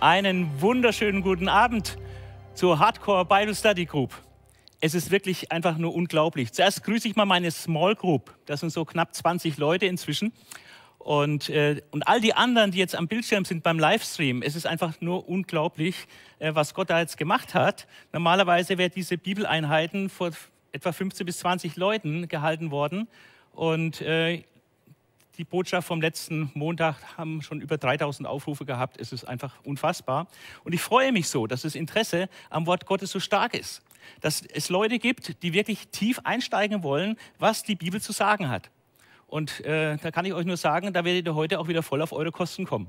Einen wunderschönen guten Abend zur Hardcore Bible Study Group. Es ist wirklich einfach nur unglaublich. Zuerst grüße ich mal meine Small Group. Das sind so knapp 20 Leute inzwischen. Und, äh, und all die anderen, die jetzt am Bildschirm sind beim Livestream, es ist einfach nur unglaublich, äh, was Gott da jetzt gemacht hat. Normalerweise wären diese Bibeleinheiten vor etwa 15 bis 20 Leuten gehalten worden. Und äh, die Botschaft vom letzten Montag haben schon über 3000 Aufrufe gehabt. Es ist einfach unfassbar. Und ich freue mich so, dass das Interesse am Wort Gottes so stark ist. Dass es Leute gibt, die wirklich tief einsteigen wollen, was die Bibel zu sagen hat. Und äh, da kann ich euch nur sagen, da werdet ihr heute auch wieder voll auf eure Kosten kommen.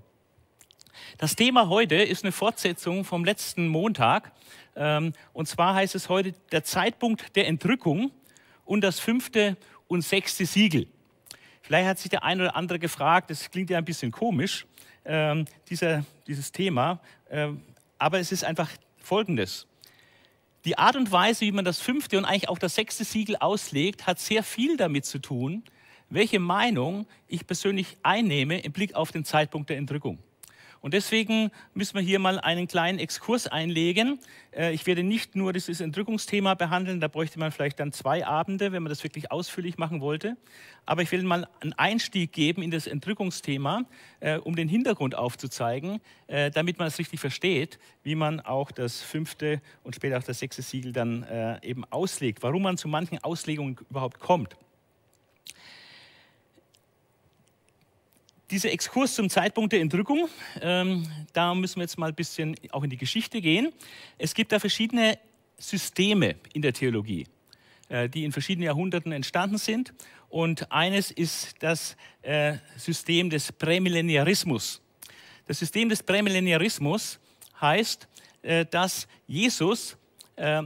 Das Thema heute ist eine Fortsetzung vom letzten Montag. Ähm, und zwar heißt es heute der Zeitpunkt der Entrückung und das fünfte und sechste Siegel. Vielleicht hat sich der eine oder andere gefragt, das klingt ja ein bisschen komisch, ähm, dieser, dieses Thema, ähm, aber es ist einfach Folgendes. Die Art und Weise, wie man das fünfte und eigentlich auch das sechste Siegel auslegt, hat sehr viel damit zu tun, welche Meinung ich persönlich einnehme im Blick auf den Zeitpunkt der Entrückung. Und deswegen müssen wir hier mal einen kleinen Exkurs einlegen. Äh, ich werde nicht nur dieses Entrückungsthema behandeln, da bräuchte man vielleicht dann zwei Abende, wenn man das wirklich ausführlich machen wollte. Aber ich will mal einen Einstieg geben in das Entrückungsthema, äh, um den Hintergrund aufzuzeigen, äh, damit man es richtig versteht, wie man auch das fünfte und später auch das sechste Siegel dann eben auslegt, warum man zu manchen Auslegungen überhaupt kommt. Dieser Exkurs zum Zeitpunkt der Entrückung, ähm, da müssen wir jetzt mal ein bisschen auch in die Geschichte gehen. Es gibt da verschiedene Systeme in der Theologie, äh, die in verschiedenen Jahrhunderten entstanden sind. Und eines ist das äh, System des Prämillenarismus. Das System des Prämillenarismus heißt, äh, dass Jesus äh,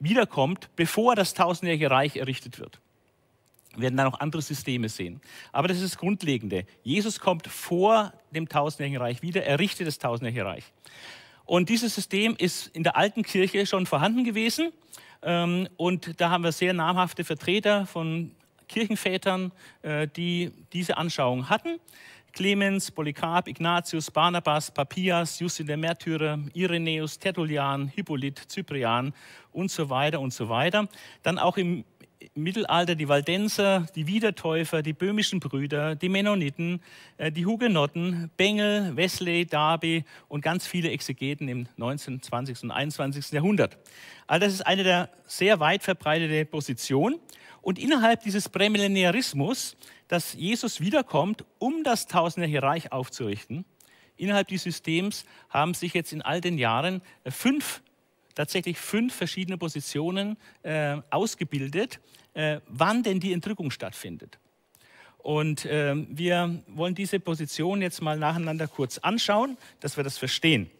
wiederkommt, bevor das tausendjährige Reich errichtet wird. Wir werden dann auch andere Systeme sehen. Aber das ist das Grundlegende. Jesus kommt vor dem tausendjährigen Reich wieder, er richtet das tausendjährige Reich. Und dieses System ist in der alten Kirche schon vorhanden gewesen. Ähm, und da haben wir sehr namhafte Vertreter von Kirchenvätern, äh, die diese Anschauung hatten. Clemens, Polycarp, Ignatius, Barnabas, Papias, Justin der Märtyrer, Irenäus, Tertullian, Hippolyt, Cyprian und so weiter und so weiter. Dann auch im Mittelalter die Waldenser, die Wiedertäufer, die böhmischen Brüder, die Mennoniten, äh, die Hugenotten, Bengel, Wesley, Darby und ganz viele Exegeten im 19., 20. und 21. Jahrhundert. All das ist eine der sehr weit verbreitete Positionen. Und innerhalb dieses Prämillenarismus, dass Jesus wiederkommt, um das tausendjährige Reich aufzurichten, innerhalb dieses Systems haben sich jetzt in all den Jahren fünf tatsächlich fünf verschiedene Positionen äh, ausgebildet, äh, wann denn die Entrückung stattfindet. Und äh, wir wollen diese Position jetzt mal nacheinander kurz anschauen, dass wir das verstehen.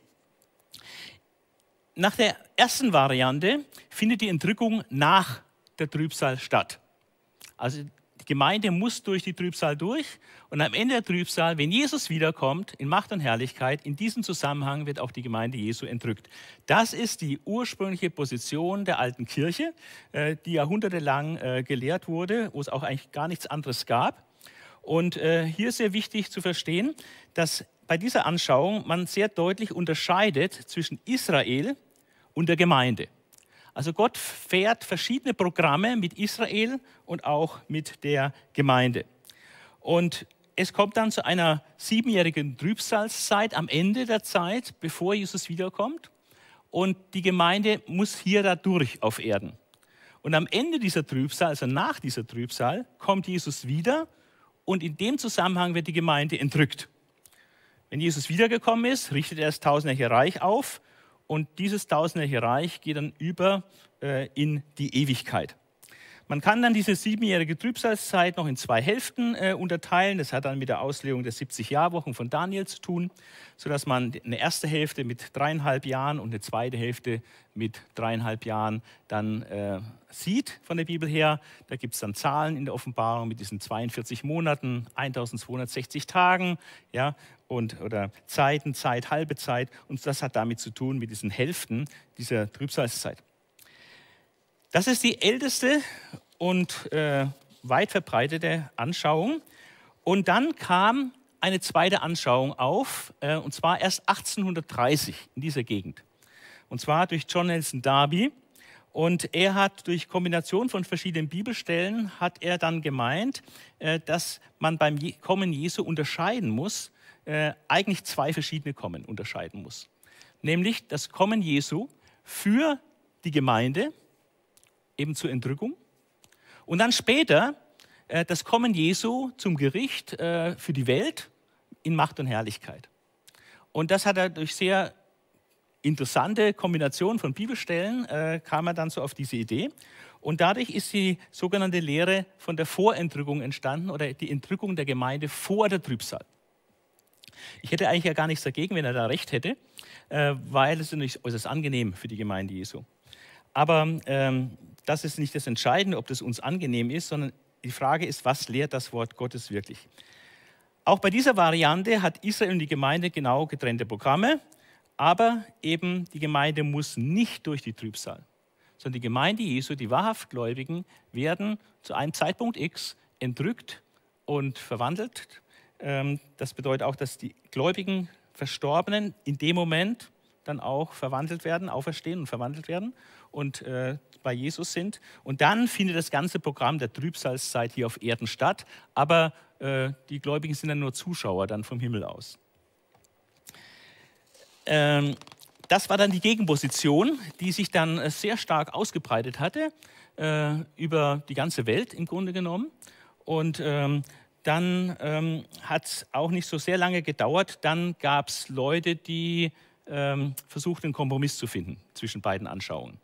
Nach der ersten Variante findet die Entrückung nach der Trübsal statt. Also Gemeinde muss durch die Trübsal durch und am Ende der Trübsal, wenn Jesus wiederkommt in Macht und Herrlichkeit, in diesem Zusammenhang wird auch die Gemeinde Jesu entrückt. Das ist die ursprüngliche Position der alten Kirche, äh, die jahrhundertelang äh, gelehrt wurde, wo es auch eigentlich gar nichts anderes gab. Und äh, hier ist sehr wichtig zu verstehen, dass bei dieser Anschauung man sehr deutlich unterscheidet zwischen Israel und der Gemeinde. Also Gott fährt verschiedene Programme mit Israel und auch mit der Gemeinde. Und es kommt dann zu einer siebenjährigen Trübsalzeit am Ende der Zeit, bevor Jesus wiederkommt. Und die Gemeinde muss hier da durch auf Erden. Und am Ende dieser Trübsal, also nach dieser Trübsal, kommt Jesus wieder und in dem Zusammenhang wird die Gemeinde entrückt. Wenn Jesus wiedergekommen ist, richtet er das tausendjährige Reich auf und dieses tausendjährige Reich geht dann über äh, in die Ewigkeit. Man kann dann diese siebenjährige Trübsalzeit noch in zwei Hälften äh, unterteilen. Das hat dann mit der Auslegung der 70 Jahrwochen von Daniel zu tun, sodass man eine erste Hälfte mit dreieinhalb Jahren und eine zweite Hälfte mit dreieinhalb Jahren dann äh, sieht von der Bibel her. Da gibt es dann Zahlen in der Offenbarung mit diesen 42 Monaten, 1260 Tagen, ja, und, oder Zeiten, Zeit, halbe Zeit. Und das hat damit zu tun mit diesen Hälften dieser Trübsalzeit. Das ist die älteste und äh, weit verbreitete Anschauung. Und dann kam eine zweite Anschauung auf, äh, und zwar erst 1830 in dieser Gegend. Und zwar durch John Nelson Darby. Und er hat durch Kombination von verschiedenen Bibelstellen, hat er dann gemeint, äh, dass man beim Kommen Jesu unterscheiden muss, äh, eigentlich zwei verschiedene Kommen unterscheiden muss. Nämlich das Kommen Jesu für die Gemeinde, eben zur Entrückung, und dann später äh, das Kommen Jesu zum Gericht für die Welt in Macht und Herrlichkeit. Und das hat er durch sehr interessante Kombination von Bibelstellen äh, kam er dann so auf diese Idee. Und dadurch ist die sogenannte Lehre von der Vorentrückung entstanden oder die Entrückung der Gemeinde vor der Trübsal. Ich hätte eigentlich ja gar nichts dagegen, wenn er da recht hätte, äh, weil es ist äußerst angenehm für die Gemeinde Jesu. Aber ähm, das ist nicht das Entscheidende, ob das uns angenehm ist, sondern die Frage ist, was lehrt das Wort Gottes wirklich? Auch bei dieser Variante hat Israel und die Gemeinde genau getrennte Programme. Aber eben die Gemeinde muss nicht durch die Trübsal, sondern die Gemeinde Jesu, die wahrhaft Gläubigen, werden zu einem Zeitpunkt X entrückt und verwandelt. Ähm, das bedeutet auch, dass die gläubigen Verstorbenen in dem Moment dann auch verwandelt werden, auferstehen und verwandelt werden und äh, bei Jesus sind. Und dann findet das ganze Programm der Trübsalzeit hier auf Erden statt. Aber äh, die Gläubigen sind dann nur Zuschauer dann vom Himmel aus. Ähm, das war dann die Gegenposition, die sich dann äh, sehr stark ausgebreitet hatte äh, über die ganze Welt im Grunde genommen. Und ähm, dann ähm, hat es auch nicht so sehr lange gedauert. Dann gab es Leute, die ähm, versuchten, einen Kompromiss zu finden zwischen beiden Anschauungen.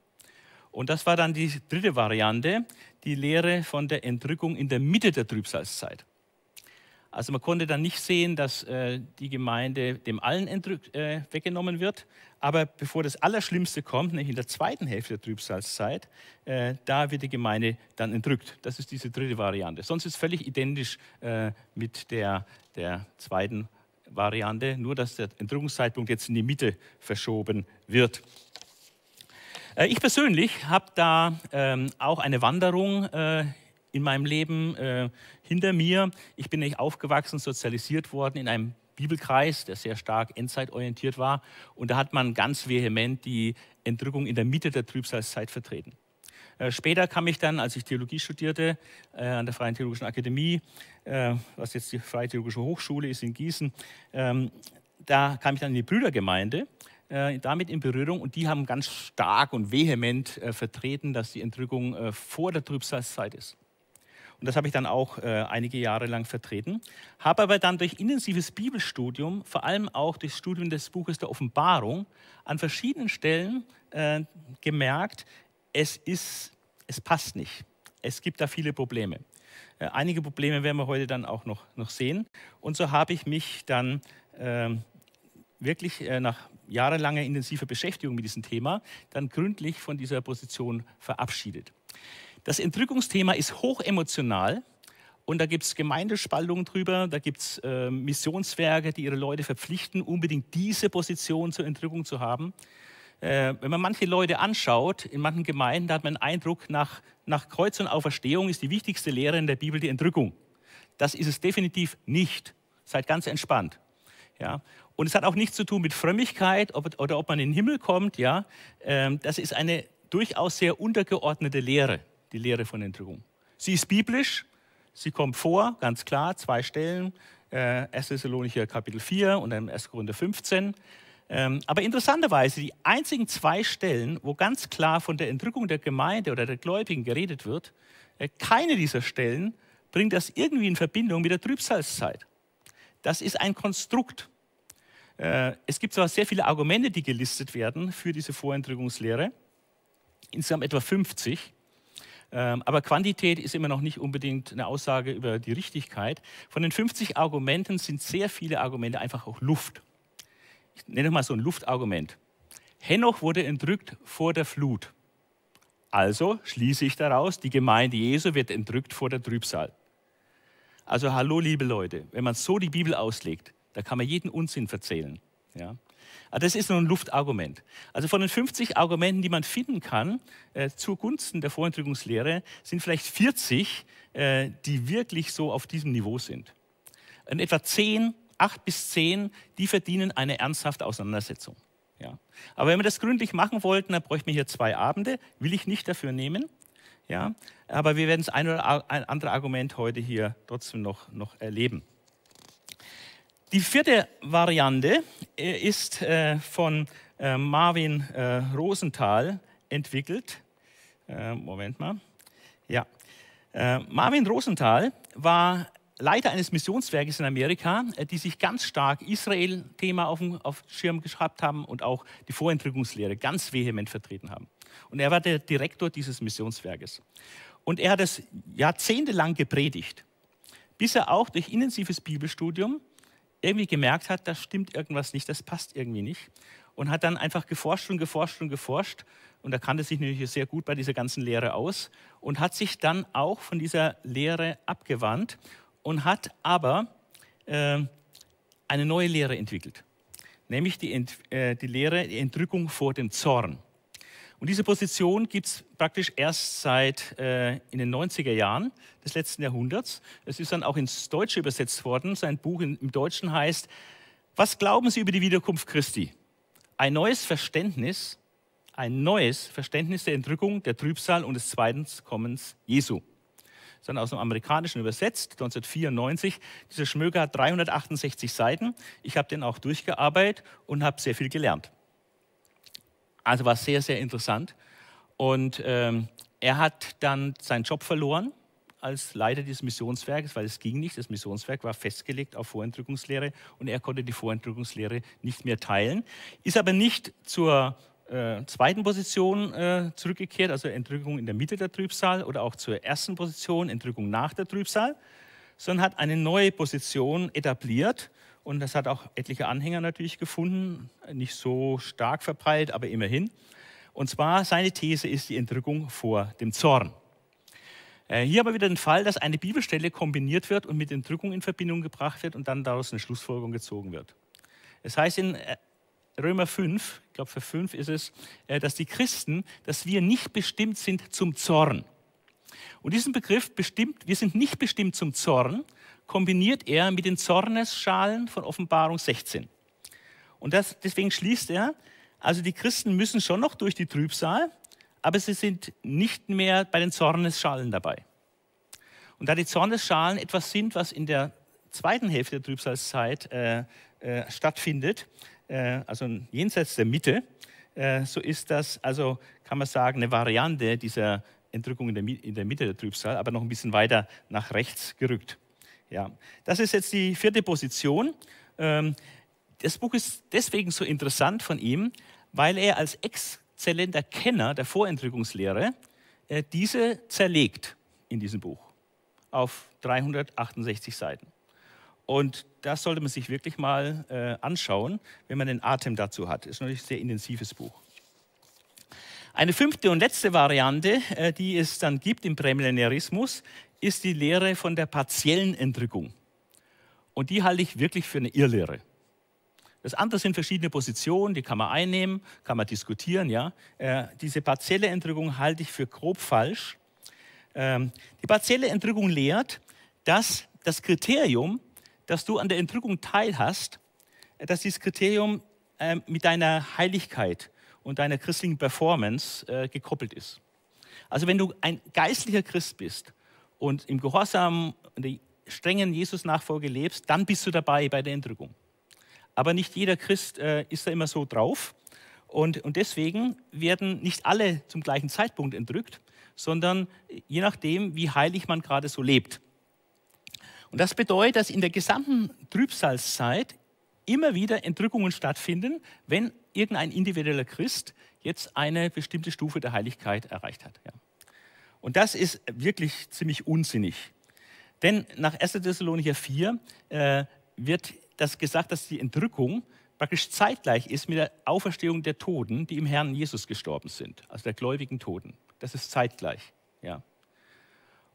Und das war dann die dritte Variante, die Lehre von der Entrückung in der Mitte der Trübsalzeit. Also man konnte dann nicht sehen, dass äh, die Gemeinde dem allen äh, weggenommen wird. Aber bevor das Allerschlimmste kommt, nämlich in der zweiten Hälfte der Trübsalzeit, äh, da wird die Gemeinde dann entrückt. Das ist diese dritte Variante. Sonst ist es völlig identisch äh, mit der, der zweiten Variante, nur dass der Entrückungszeitpunkt jetzt in die Mitte verschoben wird. Äh, ich persönlich habe da ähm, auch eine Wanderung äh, in meinem Leben äh, hinter mir. Ich bin nicht aufgewachsen, sozialisiert worden in einem Bibelkreis, der sehr stark endzeitorientiert war. Und da hat man ganz vehement die Entrückung in der Mitte der Trübsalzeit vertreten. Äh, später kam ich dann, als ich Theologie studierte, äh, an der Freien Theologischen Akademie, äh, was jetzt die Freie Theologische Hochschule ist in Gießen, ähm, da kam ich dann in die Brüdergemeinde äh, damit in Berührung und die haben ganz stark und vehement äh, vertreten, dass die Entrückung vor der Trübsalzeit ist. Und das habe ich dann auch äh, einige Jahre lang vertreten. Habe aber dann durch intensives Bibelstudium, vor allem auch durch Studium des Buches der Offenbarung, an verschiedenen Stellen äh, gemerkt, es, ist, es passt nicht. Es gibt da viele Probleme. Äh, einige Probleme werden wir heute dann auch noch, noch sehen. Und so habe ich mich dann ähm, wirklich äh, nach jahrelanger intensiver Beschäftigung mit diesem Thema dann gründlich von dieser Position verabschiedet. Das Entrückungsthema ist hochemotional und da gibt es Gemeindespaltungen drüber, da gibt es äh, Missionswerke, die ihre Leute verpflichten, unbedingt diese Position zur Entrückung zu haben. Äh, wenn man manche Leute anschaut, in manchen Gemeinden, da hat man den Eindruck, nach, nach Kreuz und Auferstehung ist die wichtigste Lehre in der Bibel die Entrückung. Das ist es definitiv nicht. Seid ganz entspannt. Ja? Und es hat auch nichts zu tun mit Frömmigkeit ob, oder ob man in den Himmel kommt. Ja? Ähm, das ist eine durchaus sehr untergeordnete Lehre die Lehre von Entrückung. Sie ist biblisch, sie kommt vor, ganz klar, zwei Stellen, äh, 1. Thessalonicher Kapitel 4 und dann 1. Korinther 15. Ähm, aber interessanterweise, die einzigen zwei Stellen, wo ganz klar von der Entrückung der Gemeinde oder der Gläubigen geredet wird, äh, keine dieser Stellen bringt das irgendwie in Verbindung mit der Trübsalzeit. Das ist ein Konstrukt. Äh, es gibt zwar sehr viele Argumente, die gelistet werden für diese Vorentrückungslehre, insgesamt etwa 50. Ähm, aber Quantität ist immer noch nicht unbedingt eine Aussage über die Richtigkeit. Von den 50 Argumenten sind sehr viele Argumente einfach auch Luft. Ich nenne mal so ein Luftargument. Henoch wurde entrückt vor der Flut. Also schließe ich daraus, die Gemeinde Jesu wird entrückt vor der Trübsal. Also hallo liebe Leute, wenn man so die Bibel auslegt, da kann man jeden Unsinn verzählen. Ja? Aber das ist nur ein Luftargument. Also von den 50 Argumenten, die man finden kann äh, zugunsten der Vorentrückungslehre, sind vielleicht 40, äh, die wirklich so auf diesem Niveau sind. Und etwa 10 acht bis zehn, die verdienen eine ernsthafte Auseinandersetzung. Ja. Aber wenn wir das gründlich machen wollten, dann bräuchten wir hier zwei Abende. Will ich nicht dafür nehmen. Ja. Aber wir werden das ein oder andere Argument heute hier trotzdem noch, noch erleben. Die vierte Variante äh, ist äh, von äh, Marvin Rosenthal entwickelt. Moment mal. Ja. Marvin Rosenthal war Leiter eines Missionswerkes in Amerika, die sich ganz stark Israel-Thema auf den Schirm geschraubt haben und auch die Vorentrückungslehre ganz vehement vertreten haben. Und er war der Direktor dieses Missionswerkes. Und er hat es jahrzehntelang gepredigt, bis er auch durch intensives Bibelstudium irgendwie gemerkt hat, da stimmt irgendwas nicht, das passt irgendwie nicht. Und hat dann einfach geforscht und geforscht und geforscht. Und er kannte sich natürlich sehr gut bei dieser ganzen Lehre aus und hat sich dann auch von dieser Lehre abgewandt und hat aber äh, eine neue Lehre entwickelt. Nämlich die, äh, die Lehre, die Entrückung vor dem Zorn. Und diese Position gibt es praktisch erst seit äh, in den 90er Jahren des letzten Jahrhunderts. Es ist dann auch ins Deutsche übersetzt worden. Sein Buch in, im Deutschen heißt, was glauben Sie über die Wiederkunft Christi? Ein neues Verständnis, ein neues Verständnis der Entrückung, der Trübsal und des zweiten Kommens Jesu. Das ist dann aus dem Amerikanischen übersetzt, 1994. Dieser Schmöger hat 368 Seiten. Ich habe den auch durchgearbeitet und habe sehr viel gelernt. Also war sehr, sehr interessant. Und ähm, er hat dann seinen Job verloren als Leiter dieses Missionswerkes, weil es ging nicht. Das Missionswerk war festgelegt auf Vorentrückungslehre und er konnte die Vorentrückungslehre nicht mehr teilen. Ist aber nicht zur äh, zweiten Position äh, zurückgekehrt, also Entrückung in der Mitte der Trübsal oder auch zur ersten Position, Entrückung nach der Trübsal, sondern hat eine neue Position etabliert und das hat auch etliche Anhänger natürlich gefunden, nicht so stark verbreitet, aber immerhin. Und zwar seine These ist die Entrückung vor dem Zorn. Äh, hier aber wieder den Fall, dass eine Bibelstelle kombiniert wird und mit Entrückung in Verbindung gebracht wird und dann daraus eine Schlussfolgerung gezogen wird. Es heißt in äh, Römer 5, ich glaube für 5 ist es, äh, dass die Christen, dass wir nicht bestimmt sind zum Zorn. Und diesen Begriff bestimmt, wir sind nicht bestimmt zum Zorn, kombiniert er mit den Zornesschalen von Offenbarung 16. Und das, deswegen schließt er, also die Christen müssen schon noch durch die Trübsal, aber sie sind nicht mehr bei den Zornesschalen dabei. Und da die Zornesschalen etwas sind, was in der zweiten Hälfte der Trübsalzeit äh, äh, stattfindet, äh, also jenseits der Mitte, äh, so ist das, also kann man sagen, eine Variante dieser Entrückung in der, in der Mitte der Trübsal, aber noch ein bisschen weiter nach rechts gerückt. Ja, das ist jetzt die vierte Position. Ähm, das Buch ist deswegen so interessant von ihm, weil er als exzellenter Kenner der Vorentrückungslehre äh, diese zerlegt in diesem Buch auf 368 Seiten. Und das sollte man sich wirklich mal äh, anschauen, wenn man den Atem dazu hat. Das ist natürlich ein sehr intensives Buch. Eine fünfte und letzte Variante, äh, die es dann gibt im Prämillenarismus, ist die Lehre von der partiellen Entrückung. Und die halte ich wirklich für eine Irrlehre. Das andere sind verschiedene Positionen, die kann man einnehmen, kann man diskutieren. Ja? Äh, diese partielle Entrückung halte ich für grob falsch. Ähm, die partielle Entrückung lehrt, dass das Kriterium, dass du an der Entrückung teilhast, äh, dass dieses Kriterium äh, mit deiner Heiligkeit und deiner christlichen Performance äh, gekoppelt ist. Also wenn du ein geistlicher Christ bist und im Gehorsam und der strengen Jesus-Nachfolge lebst, dann bist du dabei bei der Entrückung. Aber nicht jeder Christ äh, ist da immer so drauf. Und, und deswegen werden nicht alle zum gleichen Zeitpunkt entrückt, sondern je nachdem, wie heilig man gerade so lebt. Und das bedeutet, dass in der gesamten Trübsalzeit immer wieder Entrückungen stattfinden, wenn irgendein individueller Christ jetzt eine bestimmte Stufe der Heiligkeit erreicht hat. Ja. Und das ist wirklich ziemlich unsinnig. Denn nach 1. Thessalonicher 4 äh, wird das gesagt, dass die Entrückung praktisch zeitgleich ist mit der Auferstehung der Toten, die im Herrn Jesus gestorben sind, also der gläubigen Toten. Das ist zeitgleich. Ja.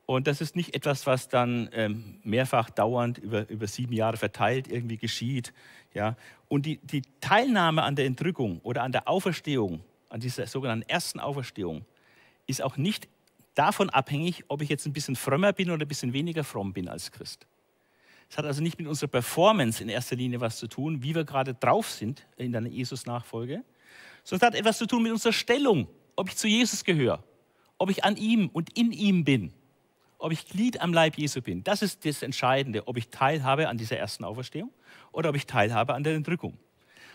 Und das ist nicht etwas, was dann ähm, mehrfach dauernd über, über sieben Jahre verteilt irgendwie geschieht. Ja. Und die, die Teilnahme an der Entrückung oder an der Auferstehung, an dieser sogenannten ersten Auferstehung, ist auch nicht davon abhängig, ob ich jetzt ein bisschen frömmer bin oder ein bisschen weniger fromm bin als Christ. Es hat also nicht mit unserer Performance in erster Linie was zu tun, wie wir gerade drauf sind in der Jesus-Nachfolge, sondern es hat etwas zu tun mit unserer Stellung, ob ich zu Jesus gehöre, ob ich an ihm und in ihm bin, ob ich Glied am Leib Jesu bin. Das ist das Entscheidende, ob ich teilhabe an dieser ersten Auferstehung oder ob ich teilhabe an der Entrückung.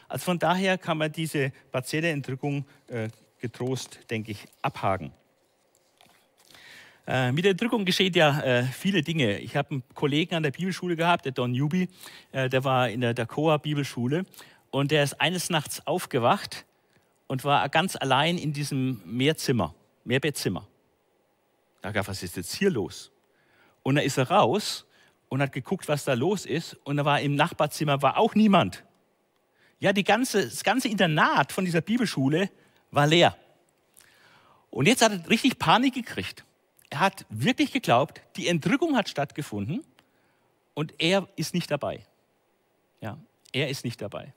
Also von daher kann man diese partielle Entrückung äh, getrost, denke ich, abhaken. Äh, mit der Entrückung geschehen ja äh, viele Dinge. Ich habe einen Kollegen an der Bibelschule gehabt, der Don Newby, äh, der war in der Dakoa Bibelschule und der ist eines Nachts aufgewacht und war ganz allein in diesem Mehrzimmer, Mehrbettzimmer. Da gab was ist jetzt hier los? Und da ist er raus und hat geguckt, was da los ist. Und da war im Nachbarzimmer war auch niemand. Ja, die ganze, das ganze Internat von dieser Bibelschule war leer. Und jetzt hat er richtig Panik gekriegt. Er hat wirklich geglaubt, die Entrückung hat stattgefunden und er ist nicht dabei. Ja, er ist nicht dabei.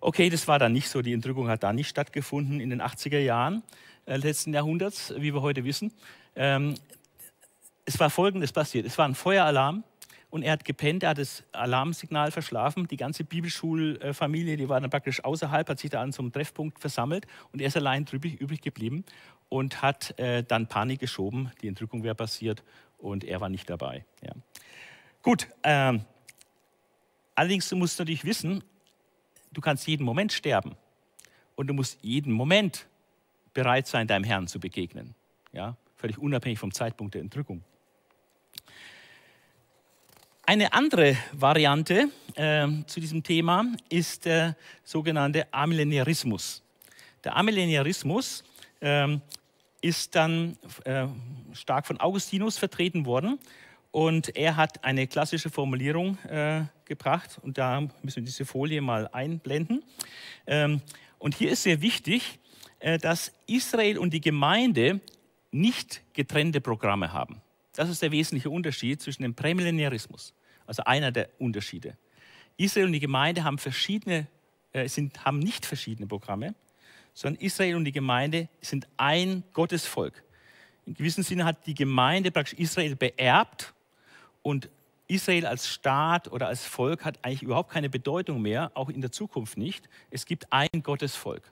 Okay, das war dann nicht so. Die Entrückung hat da nicht stattgefunden in den 80er Jahren äh, letzten Jahrhunderts, wie wir heute wissen. Ähm, es war Folgendes passiert. Es war ein Feueralarm und er hat gepennt, er hat das Alarmsignal verschlafen. Die ganze Bibelschulfamilie, die war dann praktisch außerhalb, hat sich da an so einem Treffpunkt versammelt und er ist allein übrig, übrig geblieben und hat äh, dann Panik geschoben. Die Entrückung wäre passiert und er war nicht dabei. Ja. Gut, ähm, allerdings du musst natürlich wissen, du kannst jeden Moment sterben und du musst jeden Moment bereit sein, deinem Herrn zu begegnen. Ja, völlig unabhängig vom Zeitpunkt der Entrückung. Eine andere Variante äh, zu diesem Thema ist der sogenannte Amillenniarismus. Der Amillenniarismus äh, ist dann äh, stark von Augustinus vertreten worden und er hat eine klassische Formulierung äh, gebracht und da müssen wir diese Folie mal einblenden. Ähm, und hier ist sehr wichtig, äh, dass Israel und die Gemeinde nicht getrennte Programme haben. Das ist der wesentliche Unterschied zwischen dem Prämillenniarismus also einer der Unterschiede. Israel und die Gemeinde haben, verschiedene, äh, sind, haben nicht verschiedene Programme, sondern Israel und die Gemeinde sind ein Gottesvolk. In gewissem Sinne hat die Gemeinde praktisch Israel beerbt und Israel als Staat oder als Volk hat eigentlich überhaupt keine Bedeutung mehr, auch in der Zukunft nicht. Es gibt ein Gottesvolk.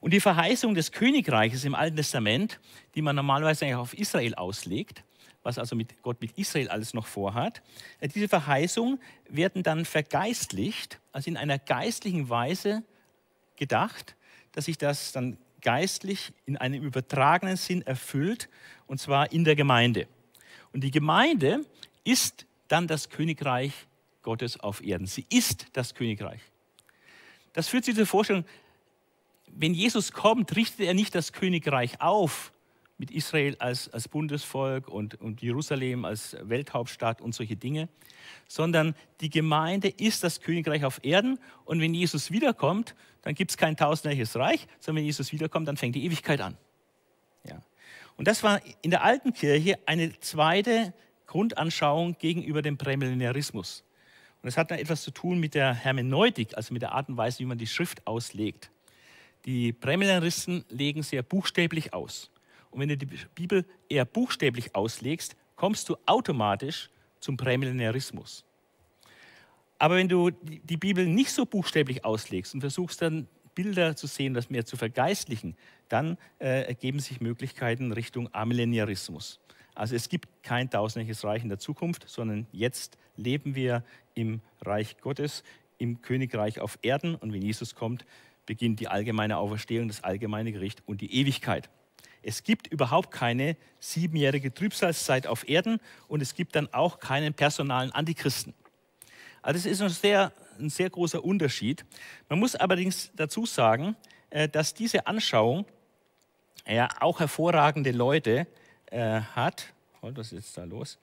Und die Verheißung des Königreiches im Alten Testament, die man normalerweise eigentlich auf Israel auslegt, was also mit Gott mit Israel alles noch vorhat. Äh, diese Verheißungen werden dann vergeistlicht, also in einer geistlichen Weise gedacht, dass sich das dann geistlich in einem übertragenen Sinn erfüllt, und zwar in der Gemeinde. Und die Gemeinde ist dann das Königreich Gottes auf Erden. Sie ist das Königreich. Das führt zu dieser Vorstellung, wenn Jesus kommt, richtet er nicht das Königreich auf, mit Israel als, als Bundesvolk und, und Jerusalem als Welthauptstadt und solche Dinge, sondern die Gemeinde ist das Königreich auf Erden und wenn Jesus wiederkommt, dann gibt es kein tausendjähriges Reich, sondern wenn Jesus wiederkommt, dann fängt die Ewigkeit an. Ja. Und das war in der alten Kirche eine zweite Grundanschauung gegenüber dem Prämillenarismus. Und das hat dann etwas zu tun mit der Hermeneutik, also mit der Art und Weise, wie man die Schrift auslegt. Die Prämillenaristen legen sehr buchstäblich aus. Und wenn du die Bibel eher buchstäblich auslegst, kommst du automatisch zum Prämillenarismus. Aber wenn du die Bibel nicht so buchstäblich auslegst und versuchst dann Bilder zu sehen, das mehr zu vergeistlichen, dann äh, ergeben sich Möglichkeiten Richtung Amillenniarismus. Also es gibt kein tausendliches Reich in der Zukunft, sondern jetzt leben wir im Reich Gottes, im Königreich auf Erden und wenn Jesus kommt, beginnt die allgemeine Auferstehung, das allgemeine Gericht und die Ewigkeit. Es gibt überhaupt keine siebenjährige Trübsalzeit auf Erden und es gibt dann auch keinen personalen Antichristen. Also das ist ein sehr, ein sehr großer Unterschied. Man muss allerdings dazu sagen, äh, dass diese Anschauung ja auch hervorragende Leute äh, hat. Oh, was ist jetzt da los?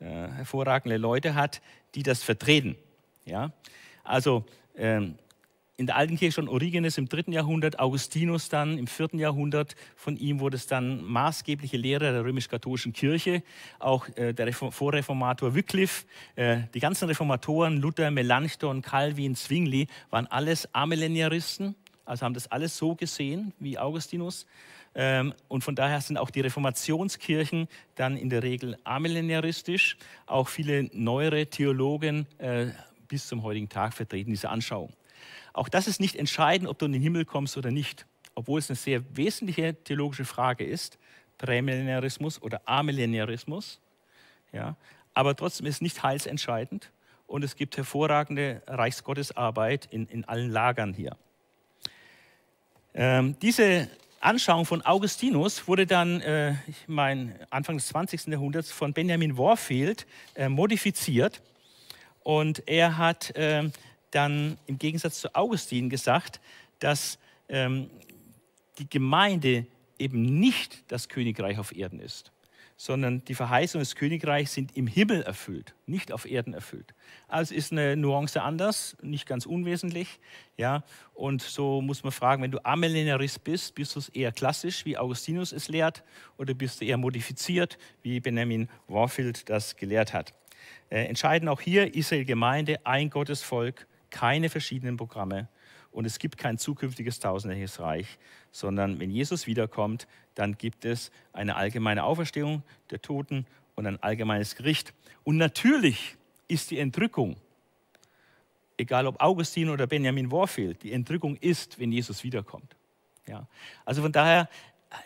Äh, hervorragende Leute hat, die das vertreten. Ja? Also ähm, in der alten Kirche schon Origenes im dritten Jahrhundert, Augustinus dann im vierten Jahrhundert. Von ihm wurde es dann maßgebliche Lehrer der römisch-katholischen Kirche, auch äh, der Vorreformator Wycliffe, äh, die ganzen Reformatoren, Luther, Melanchthon, Calvin, Zwingli, waren alles Amillenniaristen, also haben das alles so gesehen wie Augustinus. Ähm, und von daher sind auch die Reformationskirchen dann in der Regel amillenniaristisch. Auch viele neuere Theologen äh, bis zum heutigen Tag vertreten diese Anschauung. Auch das ist nicht entscheidend, ob du in den Himmel kommst oder nicht, obwohl es eine sehr wesentliche theologische Frage ist, Prämillenniarismus oder Amillenniarismus. Ja, aber trotzdem ist es nicht heilsentscheidend und es gibt hervorragende Reichsgottesarbeit in, in allen Lagern hier. Ähm, diese Anschauung von Augustinus wurde dann, äh, ich meine, Anfang des 20. Jahrhunderts von Benjamin Warfield äh, modifiziert. Und er hat äh, dann im Gegensatz zu Augustin gesagt, dass ähm, die Gemeinde eben nicht das Königreich auf Erden ist sondern die Verheißungen des Königreichs sind im Himmel erfüllt, nicht auf Erden erfüllt. Also ist eine Nuance anders, nicht ganz unwesentlich. Ja? Und so muss man fragen, wenn du Amillenarist bist, bist du es eher klassisch, wie Augustinus es lehrt, oder bist du eher modifiziert, wie Benjamin Warfield das gelehrt hat. Äh, entscheidend auch hier, Israel Gemeinde, ein Gottesvolk, keine verschiedenen Programme und es gibt kein zukünftiges tausendjähriges Reich, sondern wenn Jesus wiederkommt, dann gibt es eine allgemeine Auferstehung der Toten und ein allgemeines Gericht. Und natürlich ist die Entrückung, egal ob Augustin oder Benjamin Warfield, die Entrückung ist, wenn Jesus wiederkommt. Ja. Also von daher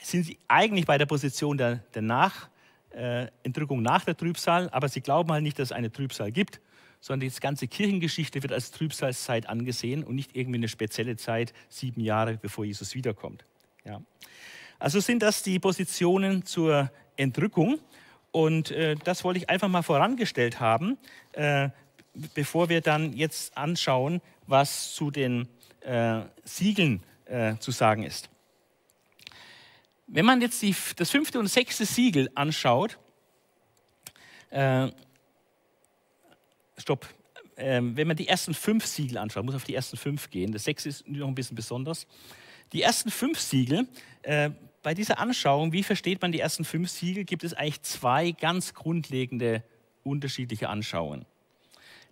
sind sie eigentlich bei der Position der, der nach, äh, Entrückung nach der Trübsal, aber sie glauben halt nicht, dass es eine Trübsal gibt sondern die ganze Kirchengeschichte wird als Trübsalzeit angesehen und nicht irgendwie eine spezielle Zeit, sieben Jahre bevor Jesus wiederkommt. Ja. Also sind das die Positionen zur Entrückung und äh, das wollte ich einfach mal vorangestellt haben, äh, bevor wir dann jetzt anschauen, was zu den äh, Siegeln äh, zu sagen ist. Wenn man jetzt die, das fünfte und sechste Siegel anschaut, äh, stopp. Ähm, wenn man die ersten fünf Siegel anschaut, muss auf die ersten fünf gehen. Das sechs ist noch ein bisschen besonders. Die ersten fünf Siegel, äh, bei dieser Anschauung, wie versteht man die ersten fünf Siegel, gibt es eigentlich zwei ganz grundlegende unterschiedliche Anschauungen.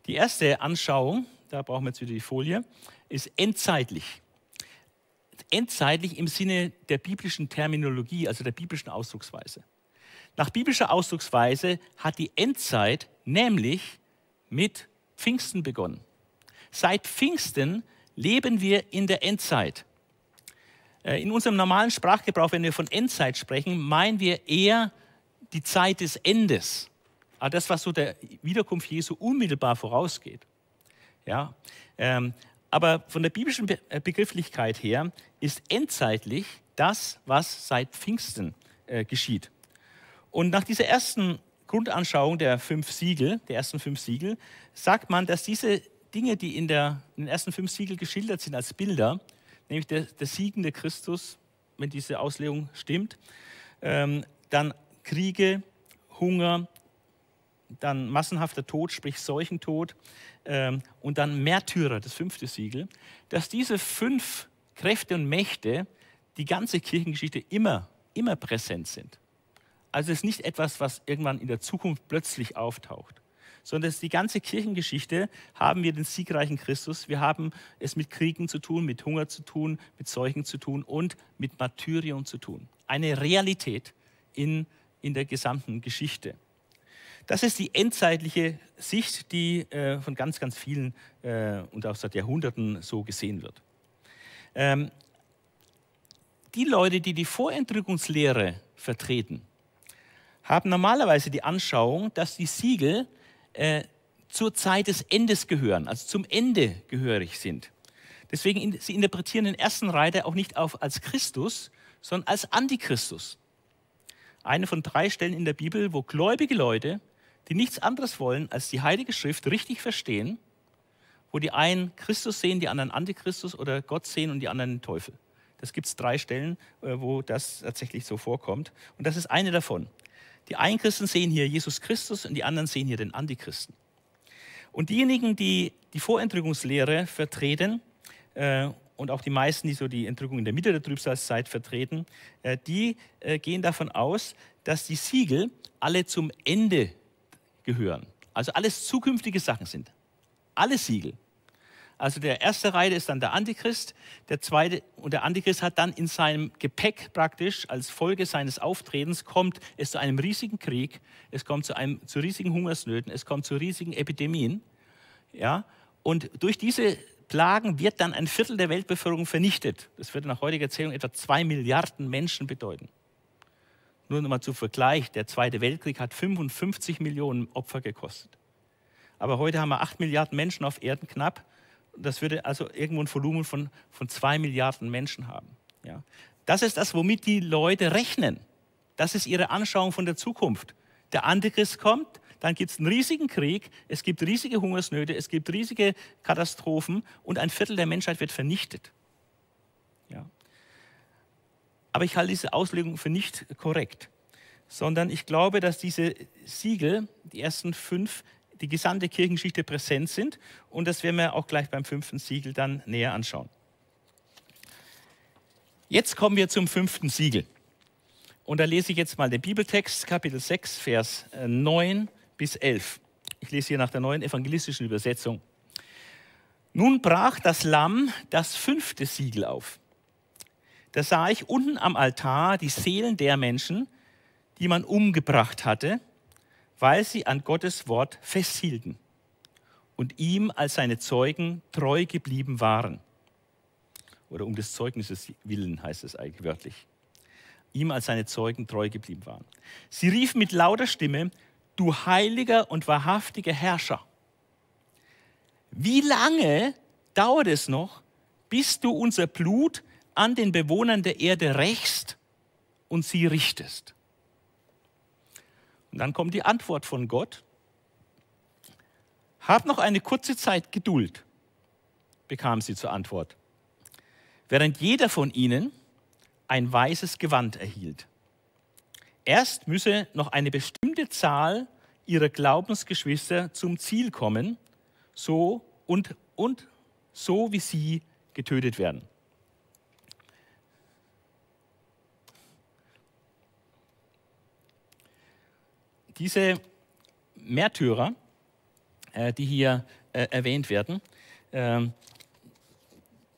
Die erste Anschauung, da brauchen wir jetzt wieder die Folie, ist endzeitlich. Endzeitlich im Sinne der biblischen Terminologie, also der biblischen Ausdrucksweise. Nach biblischer Ausdrucksweise hat die Endzeit nämlich mit Pfingsten begonnen. Seit Pfingsten leben wir in der Endzeit. Äh, in unserem normalen Sprachgebrauch, wenn wir von Endzeit sprechen, meinen wir eher die Zeit des Endes. Ah, das, was so der Wiederkunft Jesu unmittelbar vorausgeht. Ja, ähm, aber von der biblischen äh, Begrifflichkeit her ist endzeitlich das, was seit Pfingsten äh, geschieht. Und nach dieser ersten Grundanschauung der fünf Siegel, der ersten fünf Siegel, sagt man, dass diese Dinge, die in, der, in den ersten fünf Siegel geschildert sind als Bilder, nämlich der, der siegende Christus, wenn diese Auslegung stimmt, ähm, dann Kriege, Hunger, dann massenhafter Tod, sprich Seuchentod ähm, und dann Märtyrer, das fünfte Siegel, dass diese fünf Kräfte und Mächte die ganze Kirchengeschichte immer, immer präsent sind. Also es ist nicht etwas, was irgendwann in der Zukunft plötzlich auftaucht, sondern es ist die ganze Kirchengeschichte, haben wir den siegreichen Christus, wir haben es mit Kriegen zu tun, mit Hunger zu tun, mit Seuchen zu tun und mit Martyrium zu tun. Eine Realität in, in der gesamten Geschichte. Das ist die endzeitliche Sicht, die äh, von ganz, ganz vielen äh, und auch seit Jahrhunderten so gesehen wird. Ähm, die Leute, die die Vorentrückungslehre vertreten, haben normalerweise die Anschauung, dass die Siegel äh, zur Zeit des Endes gehören, also zum Ende gehörig sind. Deswegen in, sie interpretieren den ersten Reiter auch nicht auf als Christus, sondern als Antichristus. Eine von drei Stellen in der Bibel, wo gläubige Leute, die nichts anderes wollen, als die Heilige Schrift richtig verstehen, wo die einen Christus sehen, die anderen Antichristus oder Gott sehen und die anderen den Teufel. Das gibt es drei Stellen, äh, wo das tatsächlich so vorkommt. Und das ist eine davon. Die einen Christen sehen hier Jesus Christus und die anderen sehen hier den Antichristen. Und diejenigen, die die Vorentrückungslehre vertreten, äh, und auch die meisten, die so die Entrückung in der Mitte der Trübsalzeit vertreten, äh, die äh, gehen davon aus, dass die Siegel alle zum Ende gehören. Also alles zukünftige Sachen sind. Alle Siegel. Also der erste Reiter ist dann der Antichrist, der zweite und der Antichrist hat dann in seinem Gepäck praktisch als Folge seines Auftretens kommt es zu einem riesigen Krieg, es kommt zu einem zu riesigen Hungersnöten, es kommt zu riesigen Epidemien, ja und durch diese Plagen wird dann ein Viertel der Weltbevölkerung vernichtet. Das würde nach heutiger Zählung etwa zwei Milliarden Menschen bedeuten. Nur noch mal zu Vergleich, der Zweite Weltkrieg hat 55 Millionen Opfer gekostet. Aber heute haben wir 8 Milliarden Menschen auf Erden knapp. Das würde also irgendwo ein Volumen von, von 2 Milliarden Menschen haben. Ja. Das ist das, womit die Leute rechnen. Das ist ihre Anschauung von der Zukunft. Der Antichrist kommt, dann gibt es einen riesigen Krieg, es gibt riesige Hungersnöte, es gibt riesige Katastrophen und ein Viertel der Menschheit wird vernichtet. Ja. Aber ich halte diese Auslegung für nicht korrekt, sondern ich glaube, dass diese Siegel, die ersten fünf, die gesamte Kirchengeschichte präsent sind und das werden wir auch gleich beim fünften Siegel dann näher anschauen. Jetzt kommen wir zum fünften Siegel. Und da lese ich jetzt mal den Bibeltext, Kapitel 6, Vers 9 bis 11. Ich lese hier nach der neuen evangelistischen Übersetzung. Nun brach das Lamm das fünfte Siegel auf. Da sah ich unten am Altar die Seelen der Menschen, die man umgebracht hatte, weil sie an Gottes Wort festhielten und ihm als seine Zeugen treu geblieben waren. Oder um des Zeugnisses willen heißt es eigentlich wörtlich. Ihm als seine Zeugen treu geblieben waren. Sie riefen mit lauter Stimme, du heiliger und wahrhaftiger Herrscher. Wie lange dauert es noch, bis du unser Blut an den Bewohnern der Erde rächst und sie richtest? Und dann kommt die Antwort von Gott. Hab noch eine kurze Zeit Geduld, bekam sie zur Antwort, während jeder von ihnen ein weißes Gewand erhielt. Erst müsse noch eine bestimmte Zahl ihrer Glaubensgeschwister zum Ziel kommen, so und, und so wie sie getötet werden. Diese Märtyrer, äh, die hier äh, erwähnt werden, äh,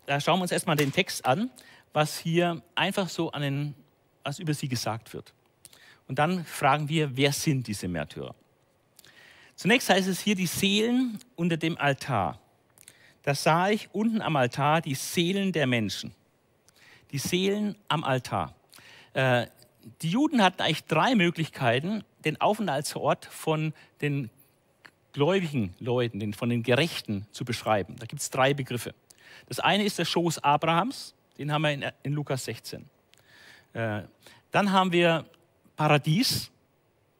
da schauen wir uns erstmal den Text an, was hier einfach so an den, was über sie gesagt wird. Und dann fragen wir, wer sind diese Märtyrer? Zunächst heißt es hier die Seelen unter dem Altar. Da sah ich unten am Altar die Seelen der Menschen. Die Seelen am Altar. Äh, die Juden hatten eigentlich drei Möglichkeiten, den Aufenthaltsort von den gläubigen Leuten, von den Gerechten zu beschreiben. Da gibt es drei Begriffe. Das eine ist der Schoß Abrahams, den haben wir in, in Lukas 16. Äh, dann haben wir Paradies.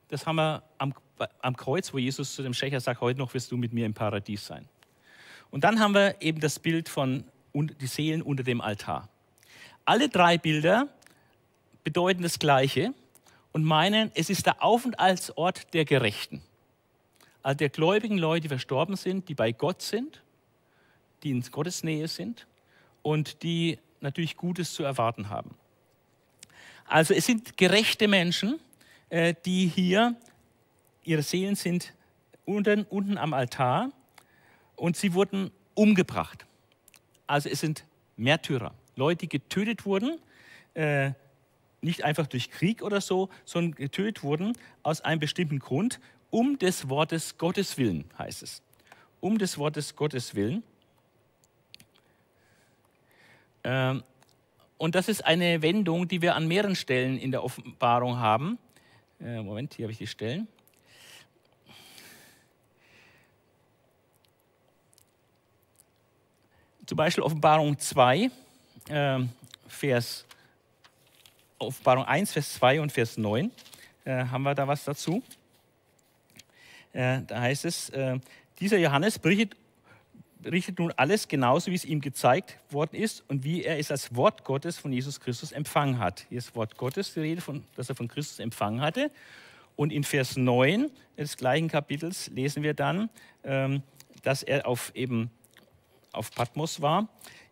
Das haben wir am, am Kreuz, wo Jesus zu dem Schächer sagt, heute noch wirst du mit mir im Paradies sein. Und dann haben wir eben das Bild von die Seelen unter dem Altar. Alle drei Bilder bedeuten das Gleiche und meinen, es ist der Aufenthaltsort der Gerechten. Also der gläubigen Leute, die verstorben sind, die bei Gott sind, die in Gottes Nähe sind und die natürlich Gutes zu erwarten haben. Also es sind gerechte Menschen, äh, die hier, ihre Seelen sind unten, unten am Altar und sie wurden umgebracht. Also es sind Märtyrer, Leute, die getötet wurden, äh, nicht einfach durch Krieg oder so, sondern getötet wurden aus einem bestimmten Grund, um des Wortes Gottes willen, heißt es. Um des Wortes Gottes willen. Ähm, und das ist eine Wendung, die wir an mehreren Stellen in der Offenbarung haben. Äh, Moment, hier habe ich die Stellen. Zum Beispiel Offenbarung 2, äh, Vers, Offenbarung 1, Vers 2 und Vers 9. Äh, haben wir da was dazu? Äh, da heißt es, äh, dieser Johannes berichtet richtet nun alles genauso, wie es ihm gezeigt worden ist und wie er es als Wort Gottes von Jesus Christus empfangen hat. Hier ist Wort Gottes die Rede, von, dass er von Christus empfangen hatte. Und in Vers 9 des gleichen Kapitels lesen wir dann, ähm, dass er auf eben auf Patmos war.